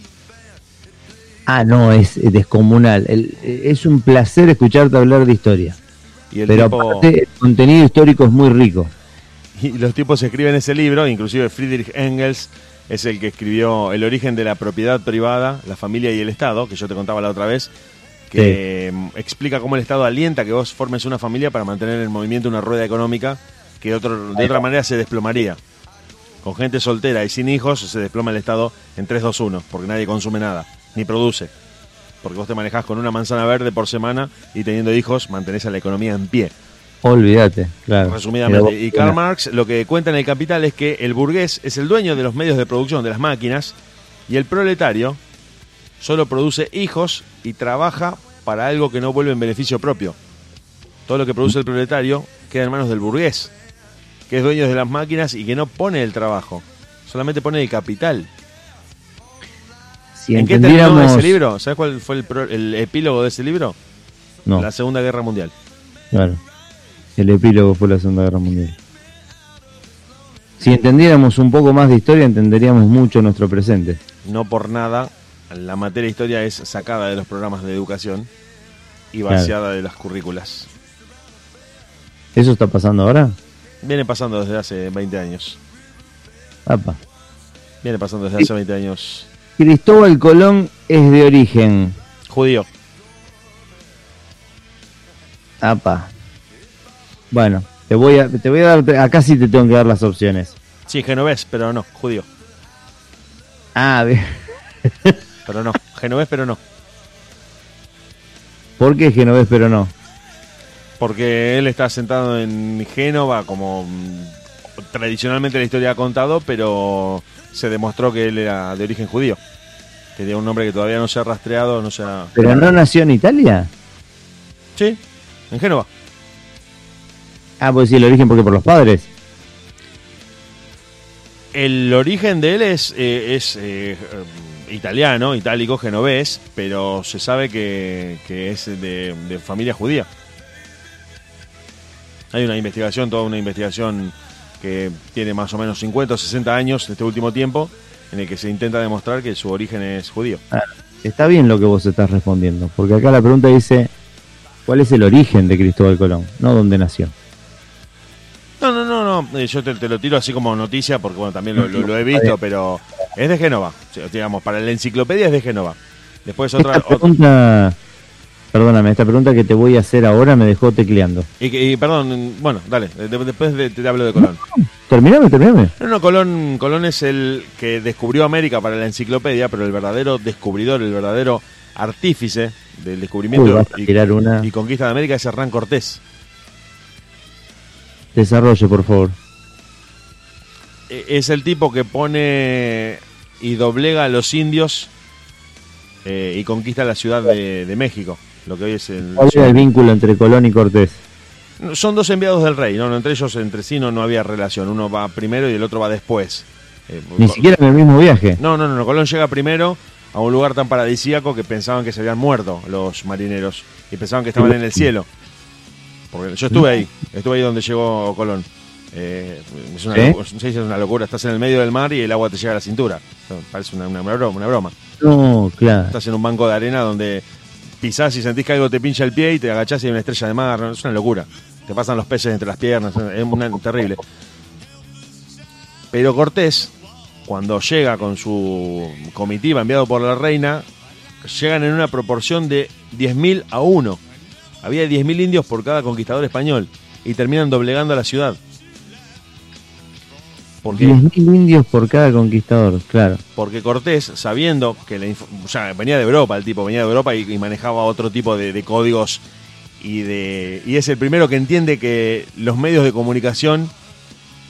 Ah, no, es descomunal. es un placer escucharte hablar de historia. Y el Pero aparte, el contenido histórico es muy rico. Y los tipos escriben ese libro, inclusive Friedrich Engels es el que escribió El origen de la propiedad privada, la familia y el Estado, que yo te contaba la otra vez, que em, explica cómo el Estado alienta que vos formes una familia para mantener en movimiento una rueda económica que de otra manera se desplomaría. Con gente soltera y sin hijos se desploma el Estado en 3-2-1, porque nadie consume nada ni produce. Porque vos te manejás con una manzana verde por semana y teniendo hijos mantenés a la economía en pie. Olvídate, claro. Resumidamente. Y Karl Marx lo que cuenta en el Capital es que el burgués es el dueño de los medios de producción, de las máquinas, y el proletario solo produce hijos y trabaja para algo que no vuelve en beneficio propio. Todo lo que produce el proletario queda en manos del burgués, que es dueño de las máquinas y que no pone el trabajo, solamente pone el capital. ¿En qué terminó ese libro? ¿Sabes cuál fue el, epílogo de ese libro? No. La Segunda Guerra Mundial. Claro. El epílogo fue la Segunda Guerra Mundial. Si entendiéramos un poco más de historia, entenderíamos mucho nuestro presente. No por nada, la materia de historia es sacada de los programas de educación y vaciada de las currículas. ¿Eso está pasando ahora? Viene pasando desde hace 20 años. Apa. Viene pasando desde hace 20 años. Cristóbal Colón es de origen judío. Apa. Bueno, te voy a te voy a dar acá sí te tengo que dar las opciones. Sí, genovés, pero no, judío. Ah, bien. *laughs* Pero no, genovés, pero no. ¿Por qué genovés pero no? Porque él está sentado en Génova, como mm, tradicionalmente la historia ha contado, pero se demostró que él era de origen judío. Que tenía un nombre que todavía no se ha rastreado, no se ha... ¿Pero no nació en Italia? Sí, en Génova. Ah, pues sí, el origen porque por los padres. El origen de él es, eh, es eh, eh, italiano, itálico, genovés, pero se sabe que, que es de, de familia judía. Hay una investigación, toda una investigación que tiene más o menos 50 o 60 años en este último tiempo, en el que se intenta demostrar que su origen es judío. Ah, está bien lo que vos estás respondiendo, porque acá la pregunta dice, ¿cuál es el origen de Cristóbal Colón? No dónde nació. No, no, no, no. eh, Yo te, te lo tiro así como noticia porque bueno, también lo, lo- lo he visto, pero es de Génova. Digamos, para la enciclopedia es de Génova. Después otra, Esta otra- pregunta, perdóname, esta pregunta que te voy a hacer ahora me dejó tecleando. y, que- y, perdón, bueno, dale, de- después de- te hablo de Colón. Terminame, terminame. No, no, Colón, Colón es el que descubrió América para la enciclopedia, pero el verdadero descubridor, el verdadero artífice del descubrimiento y, tirar una. y conquista de América es Hernán Cortés. Desarrolle, por favor. E- Es el tipo que pone y doblega a los indios eh, y conquista la ciudad de, de México, lo que hoy es el... ¿Cuál era el vínculo entre Colón y Cortés? Son dos enviados del rey, ¿no? No, entre ellos, entre sí, no, no había relación. Uno va primero y el otro va después. Eh, Ni siquiera en el mismo viaje. No, no, no, Colón llega primero a un lugar tan paradisíaco que pensaban que se habían muerto los marineros y pensaban que estaban en el cielo. Porque yo estuve ahí, estuve ahí donde llegó Colón. Eh, es, una es una locura, estás en el medio del mar y el agua te llega a la cintura. Parece una, una broma, una broma. No, claro. Estás en un banco de arena donde pisás y sentís que algo te pincha el pie y te agachás y hay una estrella de mar. Es una locura. Te pasan los peces entre las piernas, es terrible. Pero Cortés, cuando llega con su comitiva enviado por la reina, llegan en una proporción de 10.000 a 1. Había 10.000 indios por cada conquistador español y terminan doblegando a la ciudad. Porque 10.000 indios por cada conquistador, claro. porque Cortés, sabiendo que la ya venía de Europa, el tipo venía de Europa y, y manejaba otro tipo de, de códigos y de y es el primero que entiende que los medios de comunicación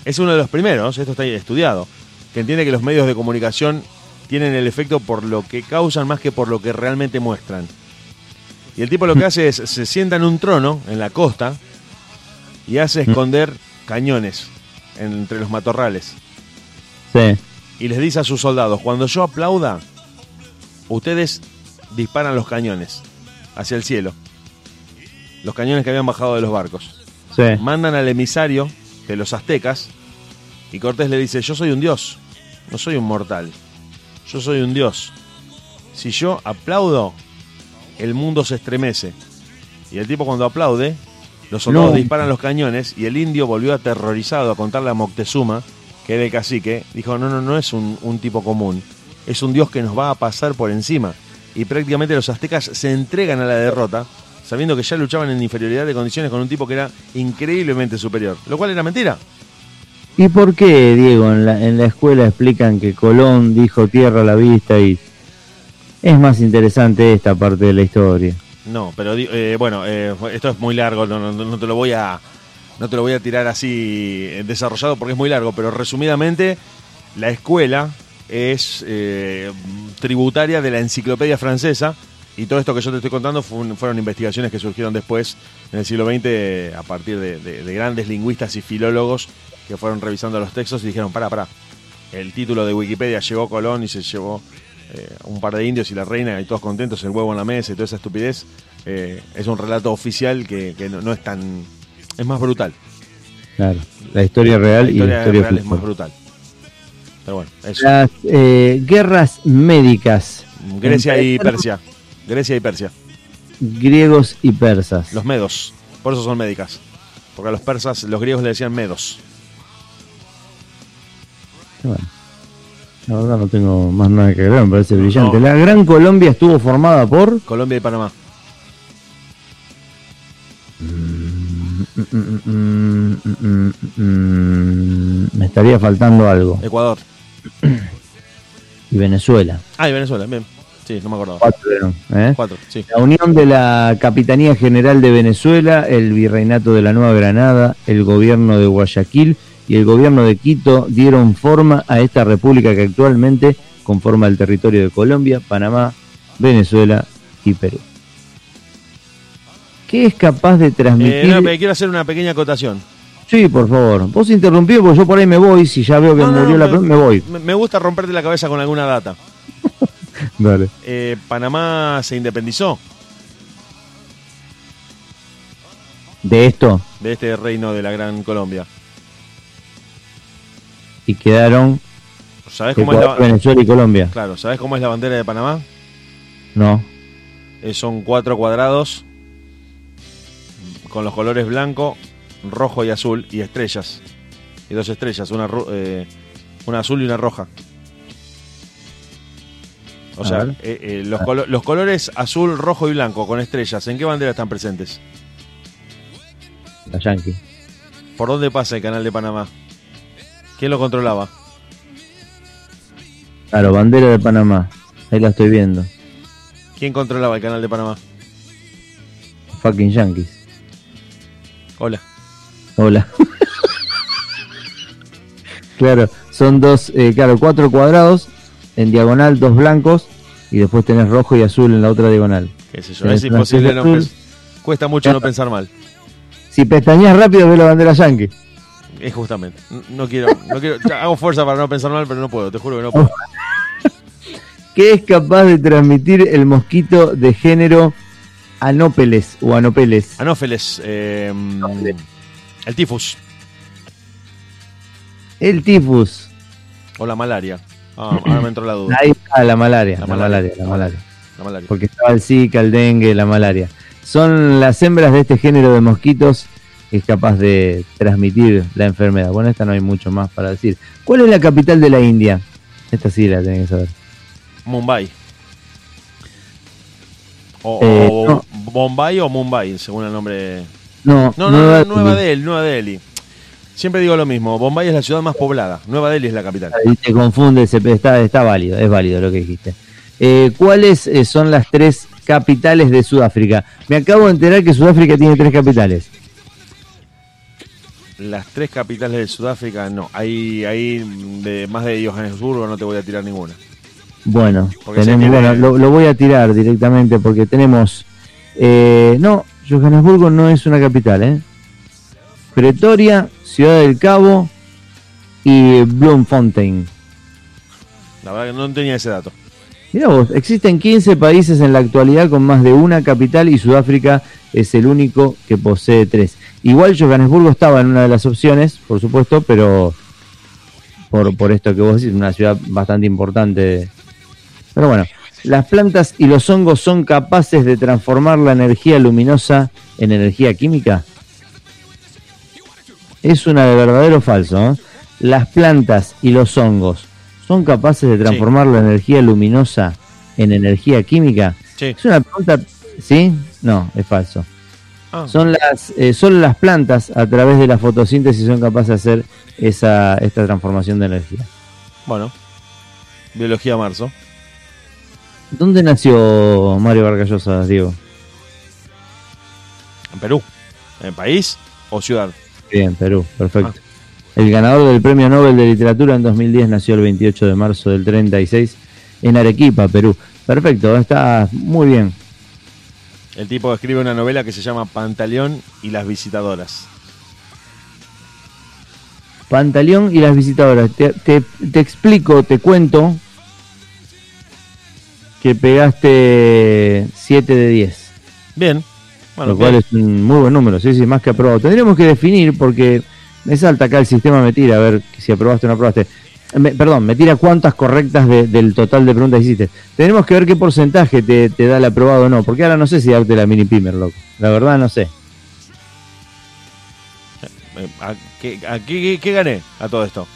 es uno de los primeros, esto está estudiado, que entiende que los medios de comunicación tienen el efecto por lo que causan más que por lo que realmente muestran. Y el tipo lo que *laughs* hace es se sienta en un trono en la costa y hace esconder cañones entre los matorrales Sí. y les dice a sus soldados, cuando yo aplauda, ustedes disparan los cañones hacia el cielo. Los cañones que habían bajado de los barcos. Sí. Mandan al emisario de los aztecas y Cortés le dice, yo soy un dios, no soy un mortal, yo soy un dios. Si yo aplaudo, el mundo se estremece. Y el tipo cuando aplaude, los soldados No. disparan los cañones y el indio volvió aterrorizado a contarle a Moctezuma, que era el cacique, dijo, no, no, no es un, un tipo común, es un dios que nos va a pasar por encima. Y prácticamente los aztecas se entregan a la derrota, sabiendo que ya luchaban en inferioridad de condiciones con un tipo que era increíblemente superior, lo cual era mentira. ¿Y por qué, Diego, en la, en la escuela explican que Colón dijo tierra a la vista y es más interesante esta parte de la historia? No, pero eh, bueno, eh, esto es muy largo, no, te lo voy a no te lo voy a tirar así eh, desarrollado porque es muy largo, pero resumidamente la escuela es tributaria de la enciclopedia francesa y todo esto que yo te estoy contando fueron investigaciones que surgieron después en el siglo XX a partir de, de- de grandes lingüistas y filólogos que fueron revisando los textos y dijeron, para, para, el título de Wikipedia llegó Colón y se llevó eh, un par de indios y la reina y todos contentos, el huevo en la mesa y toda esa estupidez, eh, es un relato oficial que, que no, no es tan... es más brutal. Claro, la historia real la y la historia historia real es más brutal. Pero bueno, eso. Las eh, guerras médicas, Grecia y Persia. Grecia y Persia. griegos y persas. Los medos. Por eso son médicas. Porque a los persas, los griegos le decían medos. Bueno, la verdad no tengo más nada que agregar, me parece brillante. No. La Gran Colombia estuvo formada por... Colombia y Panamá. Mm, mm, mm, mm, mm, me estaría faltando algo. Ecuador. y Venezuela. Ah, y Venezuela, bien. Sí, no me acordaba. Cuatro ¿eh? Cuatro, sí. La unión de la Capitanía General de Venezuela, el Virreinato de la Nueva Granada, el gobierno de Guayaquil y el gobierno de Quito dieron forma a esta república que actualmente conforma el territorio de Colombia, Panamá, Venezuela y Perú. ¿Qué es capaz de Eh, transmitir? no, me quiero hacer una pequeña acotación. Sí, por favor. Vos interrumpí porque yo por ahí me voy. Si ya veo que No, no, murió la me- pregunta, me voy. Me, me gusta romperte la cabeza con alguna data. *laughs* Dale. Eh, Panamá se independizó De esto de este reino de la Gran Colombia. Y quedaron ¿Sabés cómo es la, Venezuela y Colombia. claro, ¿sabés cómo es la bandera de Panamá? No. Eh, son cuatro cuadrados con los colores blanco, rojo y azul y estrellas. Y dos estrellas, una, eh, una azul y una roja. O A sea, eh, eh, los, colo- los colores azul, rojo y blanco con estrellas, ¿en qué bandera están presentes? La Yankee. ¿Por dónde pasa el canal de Panamá? ¿Quién lo controlaba? Claro, bandera de Panamá. Ahí la estoy viendo. ¿Quién controlaba el canal de Panamá? Fucking Yankees. Hola. Hola. *laughs* claro, son dos, eh, claro, cuatro cuadrados, en diagonal dos blancos, y después tenés rojo y azul en la otra diagonal. ¿Qué sé yo? Es imposible no azul. pens- Cuesta mucho no pensar mal. Si pestañas rápido, ves la bandera Yankee. Es justamente. No, quiero, no quiero. hago fuerza para no pensar mal, pero no puedo, te juro que no puedo. *laughs* ¿Qué es capaz de transmitir el mosquito de género Anópeles o Anopeles? Anófeles. eh, el tifus El tifus. o la malaria. Ah, ahora me entró la duda. Ahí está la malaria, La la, malaria. malaria, la malaria. La malaria. Porque estaba el Zika, el dengue, la malaria. Son las hembras de este género de mosquitos que es capaz de transmitir la enfermedad. Bueno, esta no hay mucho más para decir. ¿Cuál es la capital de la India? Esta sí la tenés que saber. Mumbai. O, Eh, o no. Bombay o Mumbai, según el nombre. No, No, no, Nueva no, Nueva Delhi. Delhi, Nueva Delhi. Siempre digo lo mismo. Bombay es la ciudad más poblada. Nueva Delhi es la capital. Ahí te confunde, se- está, está válido, es válido lo que dijiste. Eh, ¿Cuáles eh, son las tres capitales de Sudáfrica? Me acabo de enterar que Sudáfrica tiene tres capitales. Las tres capitales de Sudáfrica, no. Hay, hay de más de Johannesburgo, no te voy a tirar ninguna. Bueno, tenemos, bueno lo, lo voy a tirar directamente porque tenemos... eh, no, Johannesburgo no es una capital, ¿eh? Pretoria, Ciudad del Cabo y Bloemfontein. La verdad que no tenía ese dato. Mira vos, existen 15 países en la actualidad con más de una capital y Sudáfrica es el único que posee tres. Igual Johannesburgo estaba en una de las opciones, por supuesto, pero por, por esto que vos decís, una ciudad bastante importante. Pero bueno, las plantas y los hongos son capaces de transformar la energía luminosa en energía química. Es una de verdadero o falso. ¿eh? Las plantas y los hongos son capaces de transformar la energía luminosa en energía química. Sí. Es una pregunta, ¿sí? No, es falso. Ah, Son las, eh, solo las plantas a través de la fotosíntesis son capaces de hacer esa, esta transformación de energía. bueno. Biología marzo. ¿Dónde nació Mario Vargas Llosa, Diego? En Perú. ¿En país o ciudad? Bien, Perú, perfecto. Ah. El ganador del Premio Nobel de Literatura en 2010 nació el 28 de marzo del 36 en Arequipa, Perú. Perfecto, está muy bien. El tipo escribe una novela que se llama Pantaleón y las visitadoras. Pantaleón y las visitadoras. Te, te- te explico, te cuento que pegaste 7 de 10. Bien. Bueno, lo cual bien. es un muy buen número, sí, sí, más que aprobado. Tendríamos que definir, porque me salta acá el sistema, me tira a ver si aprobaste o no aprobaste. Me- perdón, me tira cuántas correctas de- del total de preguntas que hiciste. Tenemos que ver qué porcentaje te, te da el aprobado o no, porque ahora no sé si darte la mini pimer, loco. La verdad no sé. Eh, ¿A, qué, a qué- qué- qué gané a todo esto?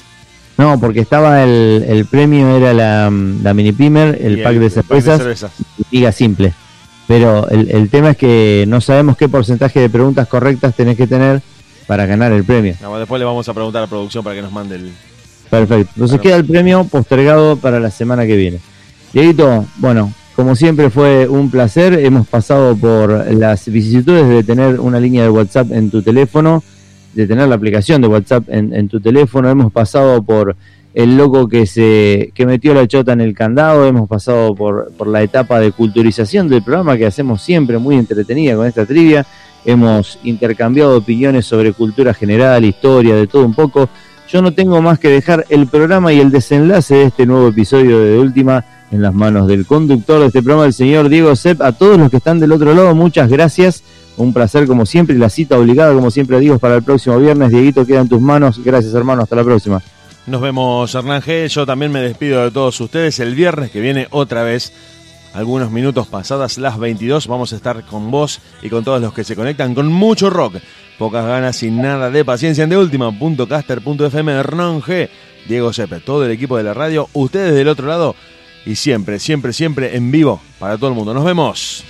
No, porque estaba el, el premio, era la, la mini pimer, el pack de cervezas cervezas. y liga simple. Pero el, el tema es que no sabemos qué porcentaje de preguntas correctas tenés que tener para ganar el premio. No, después le vamos a preguntar a producción para que nos mande el, Perfecto. Entonces queda el premio postergado para la semana que viene. Dieguito, bueno, como siempre fue un placer. Hemos pasado por las vicisitudes de tener una línea de WhatsApp en tu teléfono, de tener la aplicación de WhatsApp en, en tu teléfono. Hemos pasado por el loco que se que metió la chota en el candado, hemos pasado por, por la etapa de culturización del programa que hacemos siempre muy entretenida con esta trivia. Hemos intercambiado opiniones sobre cultura general, historia, de todo un poco. Yo no tengo más que dejar el programa y el desenlace de este nuevo episodio de, Última en las manos del conductor de este programa, el señor Diego Sepp. A todos los que están del otro lado, muchas gracias. Un placer como siempre y la cita obligada, como siempre digo, para el próximo viernes. Dieguito, queda en tus manos. Gracias, hermano. Hasta la próxima. Nos vemos, Hernán G. Yo también me despido de todos ustedes. El viernes que viene otra vez, algunos minutos pasadas las 22, vamos a estar con vos y con todos los que se conectan con mucho rock. Pocas ganas y nada de paciencia en de última.caster.fm Hernán G. Diego Sepe, todo el equipo de la radio, ustedes del otro lado y siempre, siempre, siempre en vivo para todo el mundo. Nos vemos.